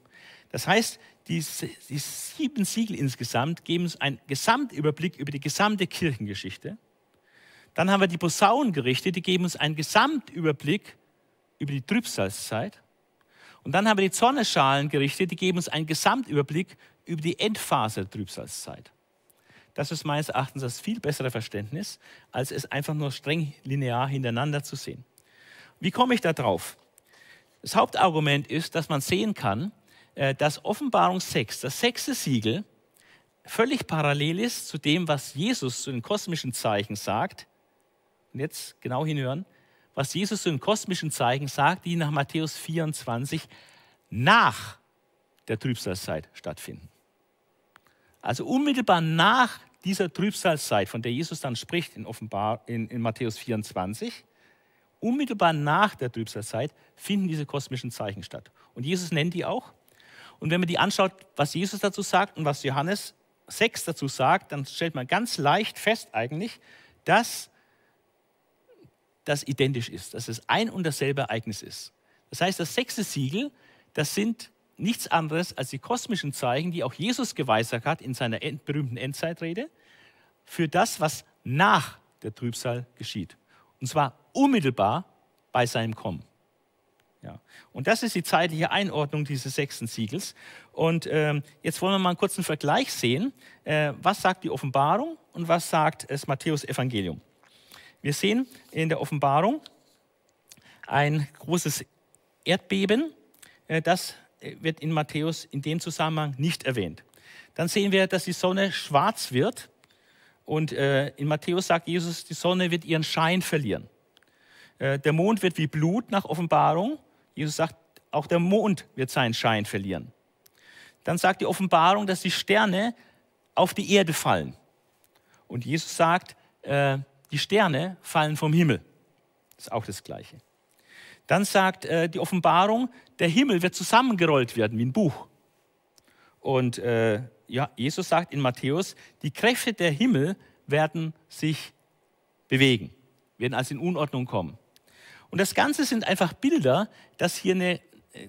Das heißt, die, die sieben Siegel insgesamt geben uns einen Gesamtüberblick über die gesamte Kirchengeschichte dann haben wir die Posaunengerichte, die geben uns einen Gesamtüberblick über die Trübsalzeit. Und dann haben wir die Zorneschalengerichte, die geben uns einen Gesamtüberblick über die Endphase der Trübsalzeit. Das ist meines Erachtens das viel bessere Verständnis, als es einfach nur streng linear hintereinander zu sehen. Wie komme ich da drauf? Das Hauptargument ist, dass man sehen kann, äh, dass Offenbarung 6, das sechste Siegel, völlig parallel ist zu dem, was Jesus zu den kosmischen Zeichen sagt. Und jetzt genau hinhören, was Jesus den kosmischen Zeichen sagt, die nach Matthäus 24 nach der Trübsalzeit stattfinden. Also unmittelbar nach dieser Trübsalzeit, von der Jesus dann spricht in, Offenbar, in, in Matthäus 24, unmittelbar nach der Trübsalzeit finden diese kosmischen Zeichen statt. Und Jesus nennt die auch. Und wenn man die anschaut, was Jesus dazu sagt und was Johannes 6 dazu sagt, dann stellt man ganz leicht fest eigentlich, dass das identisch ist, dass es ein und dasselbe Ereignis ist. Das heißt, das sechste Siegel, das sind nichts anderes als die kosmischen Zeichen, die auch Jesus geweissagt hat in seiner berühmten Endzeitrede, für das, was nach der Trübsal geschieht. Und zwar unmittelbar bei seinem Kommen. Ja. Und das ist die zeitliche Einordnung dieses sechsten Siegels. Und ähm, jetzt wollen wir mal einen kurzen Vergleich sehen. Äh, was sagt die Offenbarung und was sagt das Matthäus-Evangelium? Wir sehen in der Offenbarung ein großes Erdbeben. Äh, das wird in Matthäus in dem Zusammenhang nicht erwähnt. Dann sehen wir, dass die Sonne schwarz wird. Und äh, in Matthäus sagt Jesus, die Sonne wird ihren Schein verlieren. Äh, der Mond wird wie Blut nach Offenbarung. Jesus sagt, auch der Mond wird seinen Schein verlieren. Dann sagt die Offenbarung, dass die Sterne auf die Erde fallen. Und Jesus sagt, äh, die Sterne fallen vom Himmel. Das ist auch das Gleiche. Dann sagt äh, die Offenbarung, der Himmel wird zusammengerollt werden wie ein Buch. Und äh, ja, Jesus sagt in Matthäus, die Kräfte der Himmel werden sich bewegen, werden also in Unordnung kommen. Und das Ganze sind einfach Bilder, dass hier eine,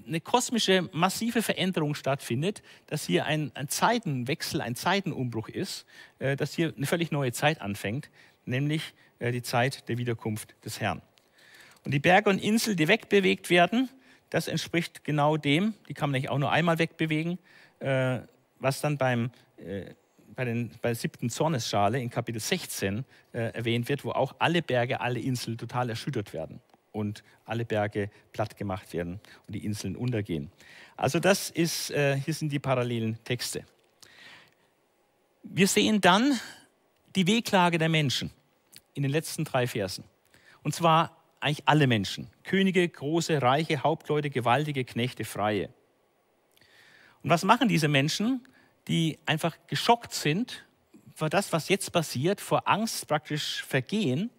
eine kosmische, massive Veränderung stattfindet, dass hier ein, ein Zeitenwechsel, ein Zeitenumbruch ist, äh, dass hier eine völlig neue Zeit anfängt, nämlich äh, die Zeit der Wiederkunft des Herrn. Und die Berge und Inseln, die wegbewegt werden, das entspricht genau dem, die kann man nicht auch nur einmal wegbewegen, äh, was dann beim, äh, bei, den, bei der siebten Zornesschale in Kapitel 16 äh, erwähnt wird, wo auch alle Berge, alle Inseln total erschüttert werden und alle Berge platt gemacht werden und die Inseln untergehen. Also das ist, hier sind die parallelen Texte. Wir sehen dann die Wehklage der Menschen in den letzten drei Versen. Und zwar eigentlich alle Menschen. Könige, große, reiche, Hauptleute, gewaltige, Knechte, Freie. Und was machen diese Menschen, die einfach geschockt sind vor das, was jetzt passiert, vor Angst praktisch vergehen?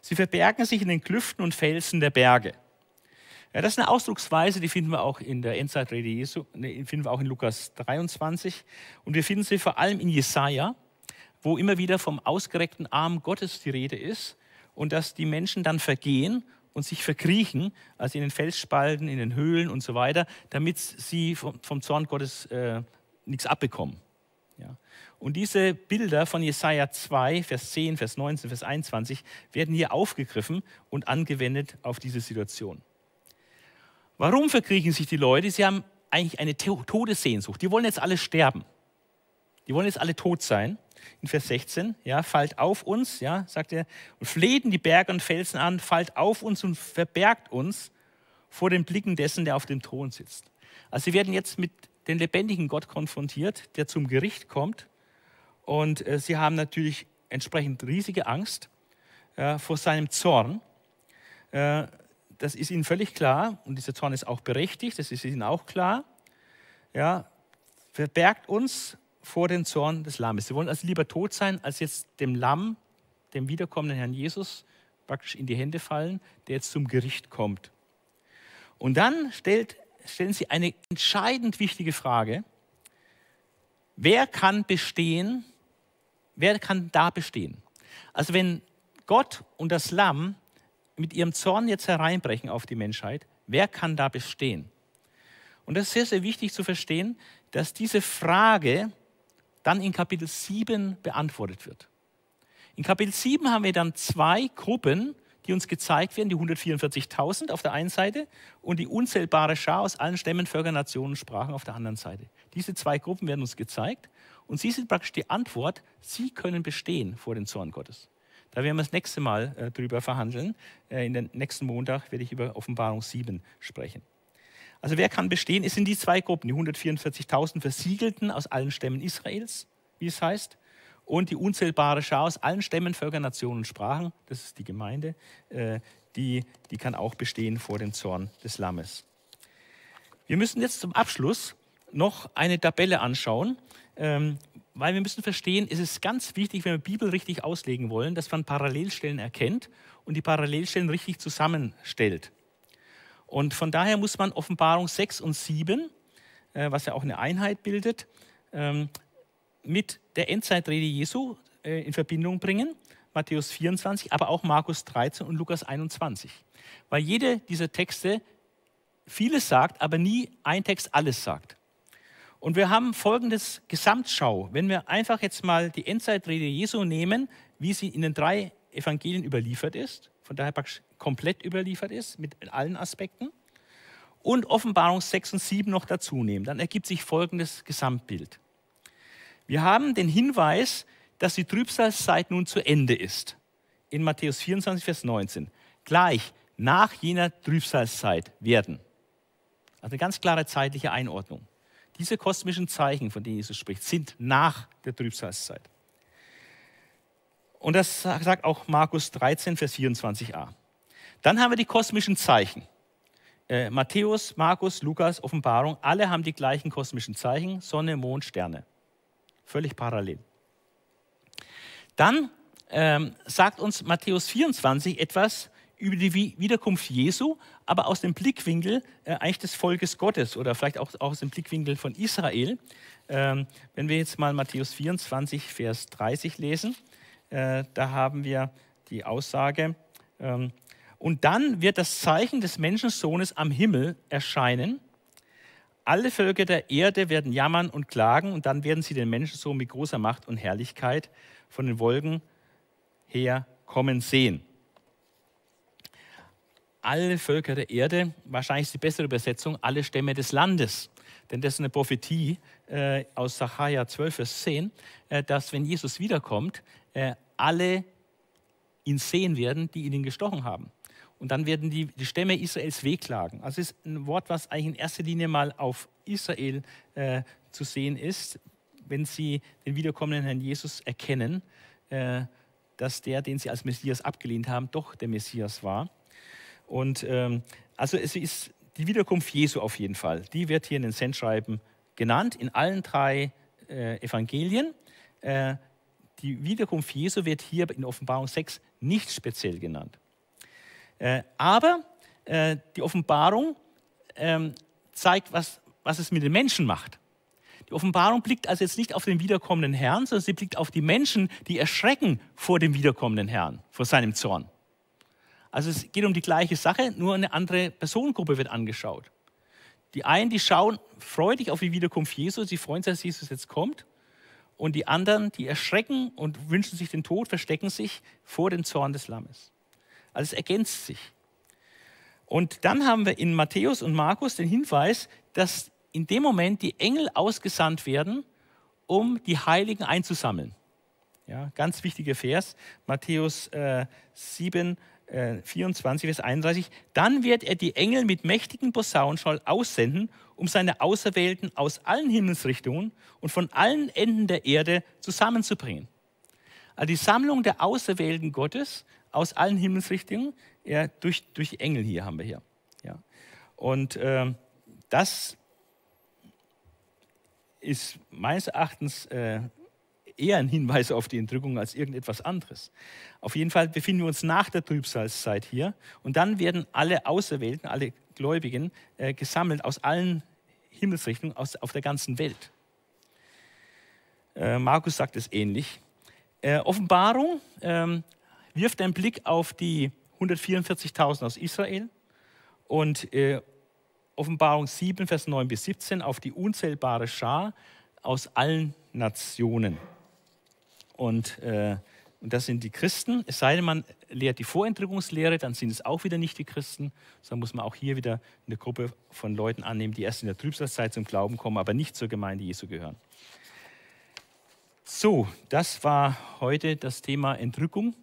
Sie verbergen sich in den Klüften und Felsen der Berge. Ja, das ist eine Ausdrucksweise, die finden wir auch in der Endzeitrede Jesu, die finden wir auch in Lukas 23 und wir finden sie vor allem in Jesaja, wo immer wieder vom ausgereckten Arm Gottes die Rede ist und dass die Menschen dann vergehen und sich verkriechen, also in den Felsspalten, in den Höhlen und so weiter, damit sie vom, Zorn Gottes äh, nichts abbekommen. Ja. Und diese Bilder von Jesaja 2, Vers 10, Vers 19, Vers 21 werden hier aufgegriffen und angewendet auf diese Situation. Warum verkriechen sich die Leute? Sie haben eigentlich eine Todessehnsucht. Die wollen jetzt alle sterben. Die wollen jetzt alle tot sein in Vers 16, ja, fallt auf uns, ja, sagt er, und flehten die Berge und Felsen an, fallt auf uns und verbergt uns vor den Blicken dessen, der auf dem Thron sitzt. Also sie werden jetzt mit dem lebendigen Gott konfrontiert, der zum Gericht kommt und äh, sie haben natürlich entsprechend riesige Angst äh, vor seinem Zorn. Äh, das ist ihnen völlig klar und dieser Zorn ist auch berechtigt, das ist ihnen auch klar. Ja, verbergt uns vor den Zorn des Lammes. Sie wollen also lieber tot sein, als jetzt dem Lamm, dem wiederkommenden Herrn Jesus, praktisch in die Hände fallen, der jetzt zum Gericht kommt. Und dann stellt, stellen sie eine entscheidend wichtige Frage. Wer kann bestehen? Wer kann da bestehen? Also wenn Gott und das Lamm mit ihrem Zorn jetzt hereinbrechen auf die Menschheit, wer kann da bestehen? Und das ist sehr, sehr wichtig zu verstehen, dass diese Frage dann in Kapitel 7 beantwortet wird. In Kapitel 7 haben wir dann zwei Gruppen, die uns gezeigt werden, die 144.000 auf der einen Seite und die unzählbare Schar aus allen Stämmen, Völkern, Nationen, Sprachen auf der anderen Seite. Diese zwei Gruppen werden uns gezeigt und sie sind praktisch die Antwort, sie können bestehen vor dem Zorn Gottes. Da werden wir das nächste Mal äh, drüber verhandeln. Äh, in den nächsten Montag werde ich über Offenbarung 7 sprechen. Also wer kann bestehen? Es sind die zwei Gruppen, die 144.000 Versiegelten aus allen Stämmen Israels, wie es heißt, und die unzählbare Schar aus allen Stämmen, Völkern, Nationen und Sprachen, das ist die Gemeinde, äh, die, die kann auch bestehen vor dem Zorn des Lammes. Wir müssen jetzt zum Abschluss noch eine Tabelle anschauen, ähm, weil wir müssen verstehen, es ist ganz wichtig, wenn wir Bibel richtig auslegen wollen, dass man Parallelstellen erkennt und die Parallelstellen richtig zusammenstellt. Und von daher muss man Offenbarung 6 und 7, äh, was ja auch eine Einheit bildet, ähm, mit der Endzeitrede Jesu äh, in Verbindung bringen. Matthäus 24, aber auch Markus 13 und Lukas 21. Weil jede dieser Texte vieles sagt, aber nie ein Text alles sagt. Und wir haben folgendes Gesamtschau. Wenn wir einfach jetzt mal die Endzeitrede Jesu nehmen, wie sie in den drei Evangelien überliefert ist, von daher praktisch komplett überliefert ist, mit allen Aspekten, und Offenbarung 6 und 7 noch dazu nehmen, dann ergibt sich folgendes Gesamtbild. Wir haben den Hinweis, dass die Trübsalzeit nun zu Ende ist. In Matthäus 24, Vers 19. Gleich nach jener Trübsalzeit werden. Also eine ganz klare zeitliche Einordnung. Diese kosmischen Zeichen, von denen Jesus spricht, sind nach der Trübsalzeit. Und das sagt auch Markus 13, Vers 24a. Dann haben wir die kosmischen Zeichen. Äh, Matthäus, Markus, Lukas, Offenbarung, alle haben die gleichen kosmischen Zeichen, Sonne, Mond, Sterne. Völlig parallel. Dann ähm, sagt uns Matthäus 24 etwas über die Wiederkunft Jesu, aber aus dem Blickwinkel äh, eigentlich des Volkes Gottes oder vielleicht auch, auch aus dem Blickwinkel von Israel. Ähm, wenn wir jetzt mal Matthäus 24, Vers 30 lesen, äh, da haben wir die Aussage, ähm, und dann wird das Zeichen des Menschensohnes am Himmel erscheinen. Alle Völker der Erde werden jammern und klagen und dann werden sie den Menschensohn mit großer Macht und Herrlichkeit von den Wolken her kommen sehen alle Völker der Erde, wahrscheinlich ist die bessere Übersetzung, alle Stämme des Landes. Denn das ist eine Prophetie äh, aus Sacharja 12, Vers 10, äh, dass wenn Jesus wiederkommt, äh, alle ihn sehen werden, die ihn gestochen haben. Und dann werden die, die Stämme Israels wehklagen. Also ist ein Wort, was eigentlich in erster Linie mal auf Israel äh, zu sehen ist, wenn sie den wiederkommenden Herrn Jesus erkennen, äh, dass der, den sie als Messias abgelehnt haben, doch der Messias war. Und ähm, also es ist die Wiederkunft Jesu auf jeden Fall. Die wird hier in den Sendschreiben genannt, in allen drei äh, Evangelien. Äh, die Wiederkunft Jesu wird hier in Offenbarung 6 nicht speziell genannt. Äh, aber äh, die Offenbarung ähm, zeigt, was, was es mit den Menschen macht. Die Offenbarung blickt also jetzt nicht auf den wiederkommenden Herrn, sondern sie blickt auf die Menschen, die erschrecken vor dem wiederkommenden Herrn, vor seinem Zorn. Also es geht um die gleiche Sache, nur eine andere Personengruppe wird angeschaut. Die einen, die schauen freudig auf die Wiederkunft Jesu, sie freuen sich, dass Jesus jetzt kommt. Und die anderen, die erschrecken und wünschen sich den Tod, verstecken sich vor dem Zorn des Lammes. Also ergänzt sich. Und dann haben wir in Matthäus und Markus den Hinweis, dass in dem Moment die Engel ausgesandt werden, um die Heiligen einzusammeln. Ja, ganz wichtiger Vers, Matthäus äh, 7, 24, äh, Vers 31, dann wird er die Engel mit mächtigen Posaunenschall aussenden, um seine Auserwählten aus allen Himmelsrichtungen und von allen Enden der Erde zusammenzubringen. Also die Sammlung der Auserwählten Gottes aus allen Himmelsrichtungen, ja, durch, durch Engel hier haben wir hier. Ja. Und äh, das ist meines Erachtens äh, eher ein Hinweis auf die Entrückung als irgendetwas anderes. Auf jeden Fall befinden wir uns nach der Trübsalzeit hier und dann werden alle Auserwählten, alle Gläubigen äh, gesammelt aus allen Himmelsrichtungen, aus, auf der ganzen Welt. Äh, Markus sagt es ähnlich. Äh, Offenbarung ähm, wirft einen Blick auf die 144.000 aus Israel und äh, Offenbarung 7, Vers 9 bis 17 auf die unzählbare Schar aus allen Nationen. Und äh, Und das sind die Christen. Es sei denn, man lehrt die Vorentrückungslehre, dann sind es auch wieder nicht die Christen. Sondern muss man auch hier wieder eine Gruppe von Leuten annehmen, die erst in der Trübsalzeit zum Glauben kommen, aber nicht zur Gemeinde Jesu gehören. So, das war heute das Thema Entrückung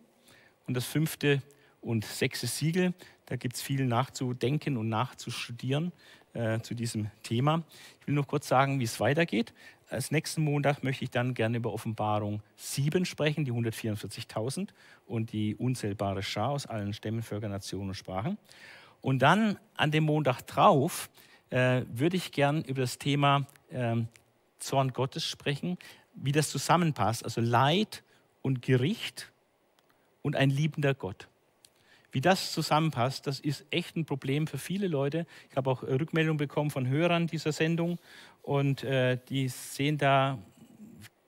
und das fünfte und sechste Siegel. Da gibt es viel nachzudenken und nachzustudieren äh, zu diesem Thema. Ich will noch kurz sagen, wie es weitergeht. Als nächsten Montag möchte ich dann gerne über Offenbarung 7 sprechen, die 144.000 und die unzählbare Schar aus allen Stämmen, Völkern, Nationen und Sprachen. Und dann an dem Montag drauf äh, würde ich gern über das Thema äh, Zorn Gottes sprechen, wie das zusammenpasst, also Leid und Gericht und ein liebender Gott. Wie das zusammenpasst, das ist echt ein Problem für viele Leute. Ich habe auch Rückmeldungen bekommen von Hörern dieser Sendung und äh, die sehen da,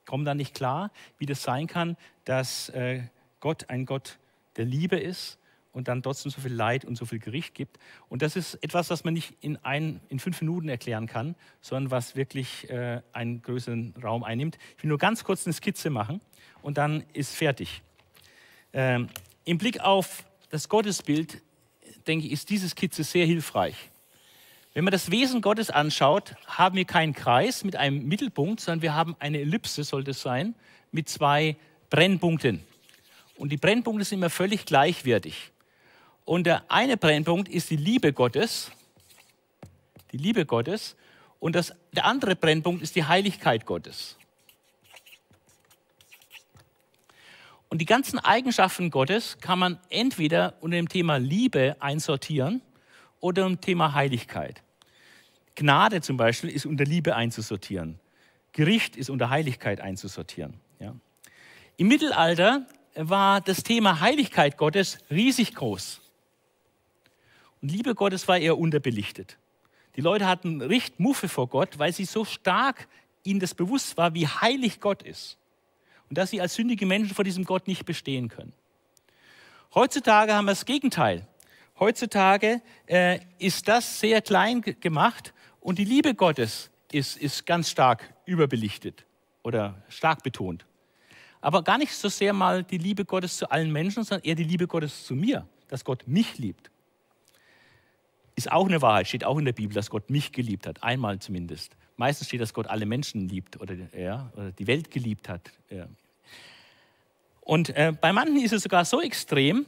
kommen da nicht klar, wie das sein kann, dass äh, Gott ein Gott der Liebe ist und dann trotzdem so viel Leid und so viel Gericht gibt. Und das ist etwas, was man nicht in, ein, in fünf Minuten erklären kann, sondern was wirklich äh, einen größeren Raum einnimmt. Ich will nur ganz kurz eine Skizze machen und dann ist fertig. Ähm, Im Blick auf das Gottesbild, denke ich, ist diese Skizze sehr hilfreich. Wenn man das Wesen Gottes anschaut, haben wir keinen Kreis mit einem Mittelpunkt, sondern wir haben eine Ellipse, sollte es sein, mit zwei Brennpunkten. Und die Brennpunkte sind immer völlig gleichwertig. Und der eine Brennpunkt ist die Liebe Gottes, die Liebe Gottes, und das, der andere Brennpunkt ist die Heiligkeit Gottes. Und die ganzen Eigenschaften Gottes kann man entweder unter dem Thema Liebe einsortieren oder dem Thema Heiligkeit. Gnade zum Beispiel ist unter Liebe einzusortieren. Gericht ist unter Heiligkeit einzusortieren. Ja. Im Mittelalter war das Thema Heiligkeit Gottes riesig groß. Und Liebe Gottes war eher unterbelichtet. Die Leute hatten Richt Muffe vor Gott, weil sie so stark ihnen das bewusst war, wie heilig Gott ist. Und dass sie als sündige Menschen vor diesem Gott nicht bestehen können. Heutzutage haben wir das Gegenteil. Heutzutage äh, ist das sehr klein gemacht und die Liebe Gottes ist, ist ganz stark überbelichtet oder stark betont. Aber gar nicht so sehr mal die Liebe Gottes zu allen Menschen, sondern eher die Liebe Gottes zu mir, dass Gott mich liebt. Ist auch eine Wahrheit, steht auch in der Bibel, dass Gott mich geliebt hat, einmal zumindest. Meistens steht, dass Gott alle Menschen liebt oder, ja, oder die Welt geliebt hat. Ja. Und äh, bei manchen ist es sogar so extrem,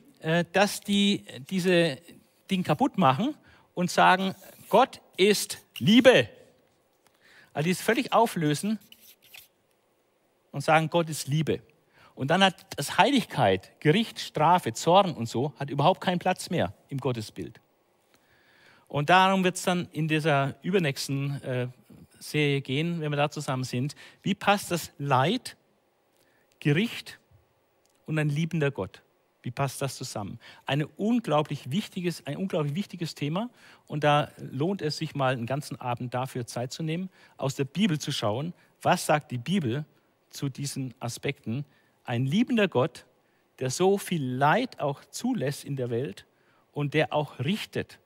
dass die diese Ding kaputt machen und sagen, Gott ist Liebe. Also die es völlig auflösen und sagen, Gott ist Liebe. Und dann hat das Heiligkeit, Gericht, Strafe, Zorn und so, hat überhaupt keinen Platz mehr im Gottesbild. Und darum wird es dann in dieser übernächsten äh, Serie gehen, wenn wir da zusammen sind. Wie passt das Leid, Gericht und ein liebender Gott? Wie passt das zusammen? Eine unglaublich wichtiges, ein unglaublich wichtiges Thema und da lohnt es sich mal einen ganzen Abend dafür Zeit zu nehmen, aus der Bibel zu schauen, was sagt die Bibel zu diesen Aspekten. Ein liebender Gott, der so viel Leid auch zulässt in der Welt und der auch richtet.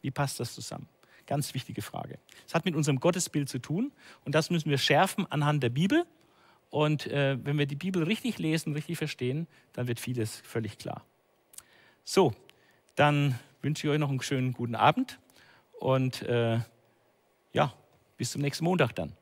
Wie passt das zusammen? Ganz wichtige Frage. Es hat mit unserem Gottesbild zu tun und das müssen wir schärfen anhand der Bibel und äh, wenn wir die Bibel richtig lesen, richtig verstehen, dann wird vieles völlig klar. So, dann wünsche ich euch noch einen schönen guten Abend und äh, ja, bis zum nächsten Montag dann.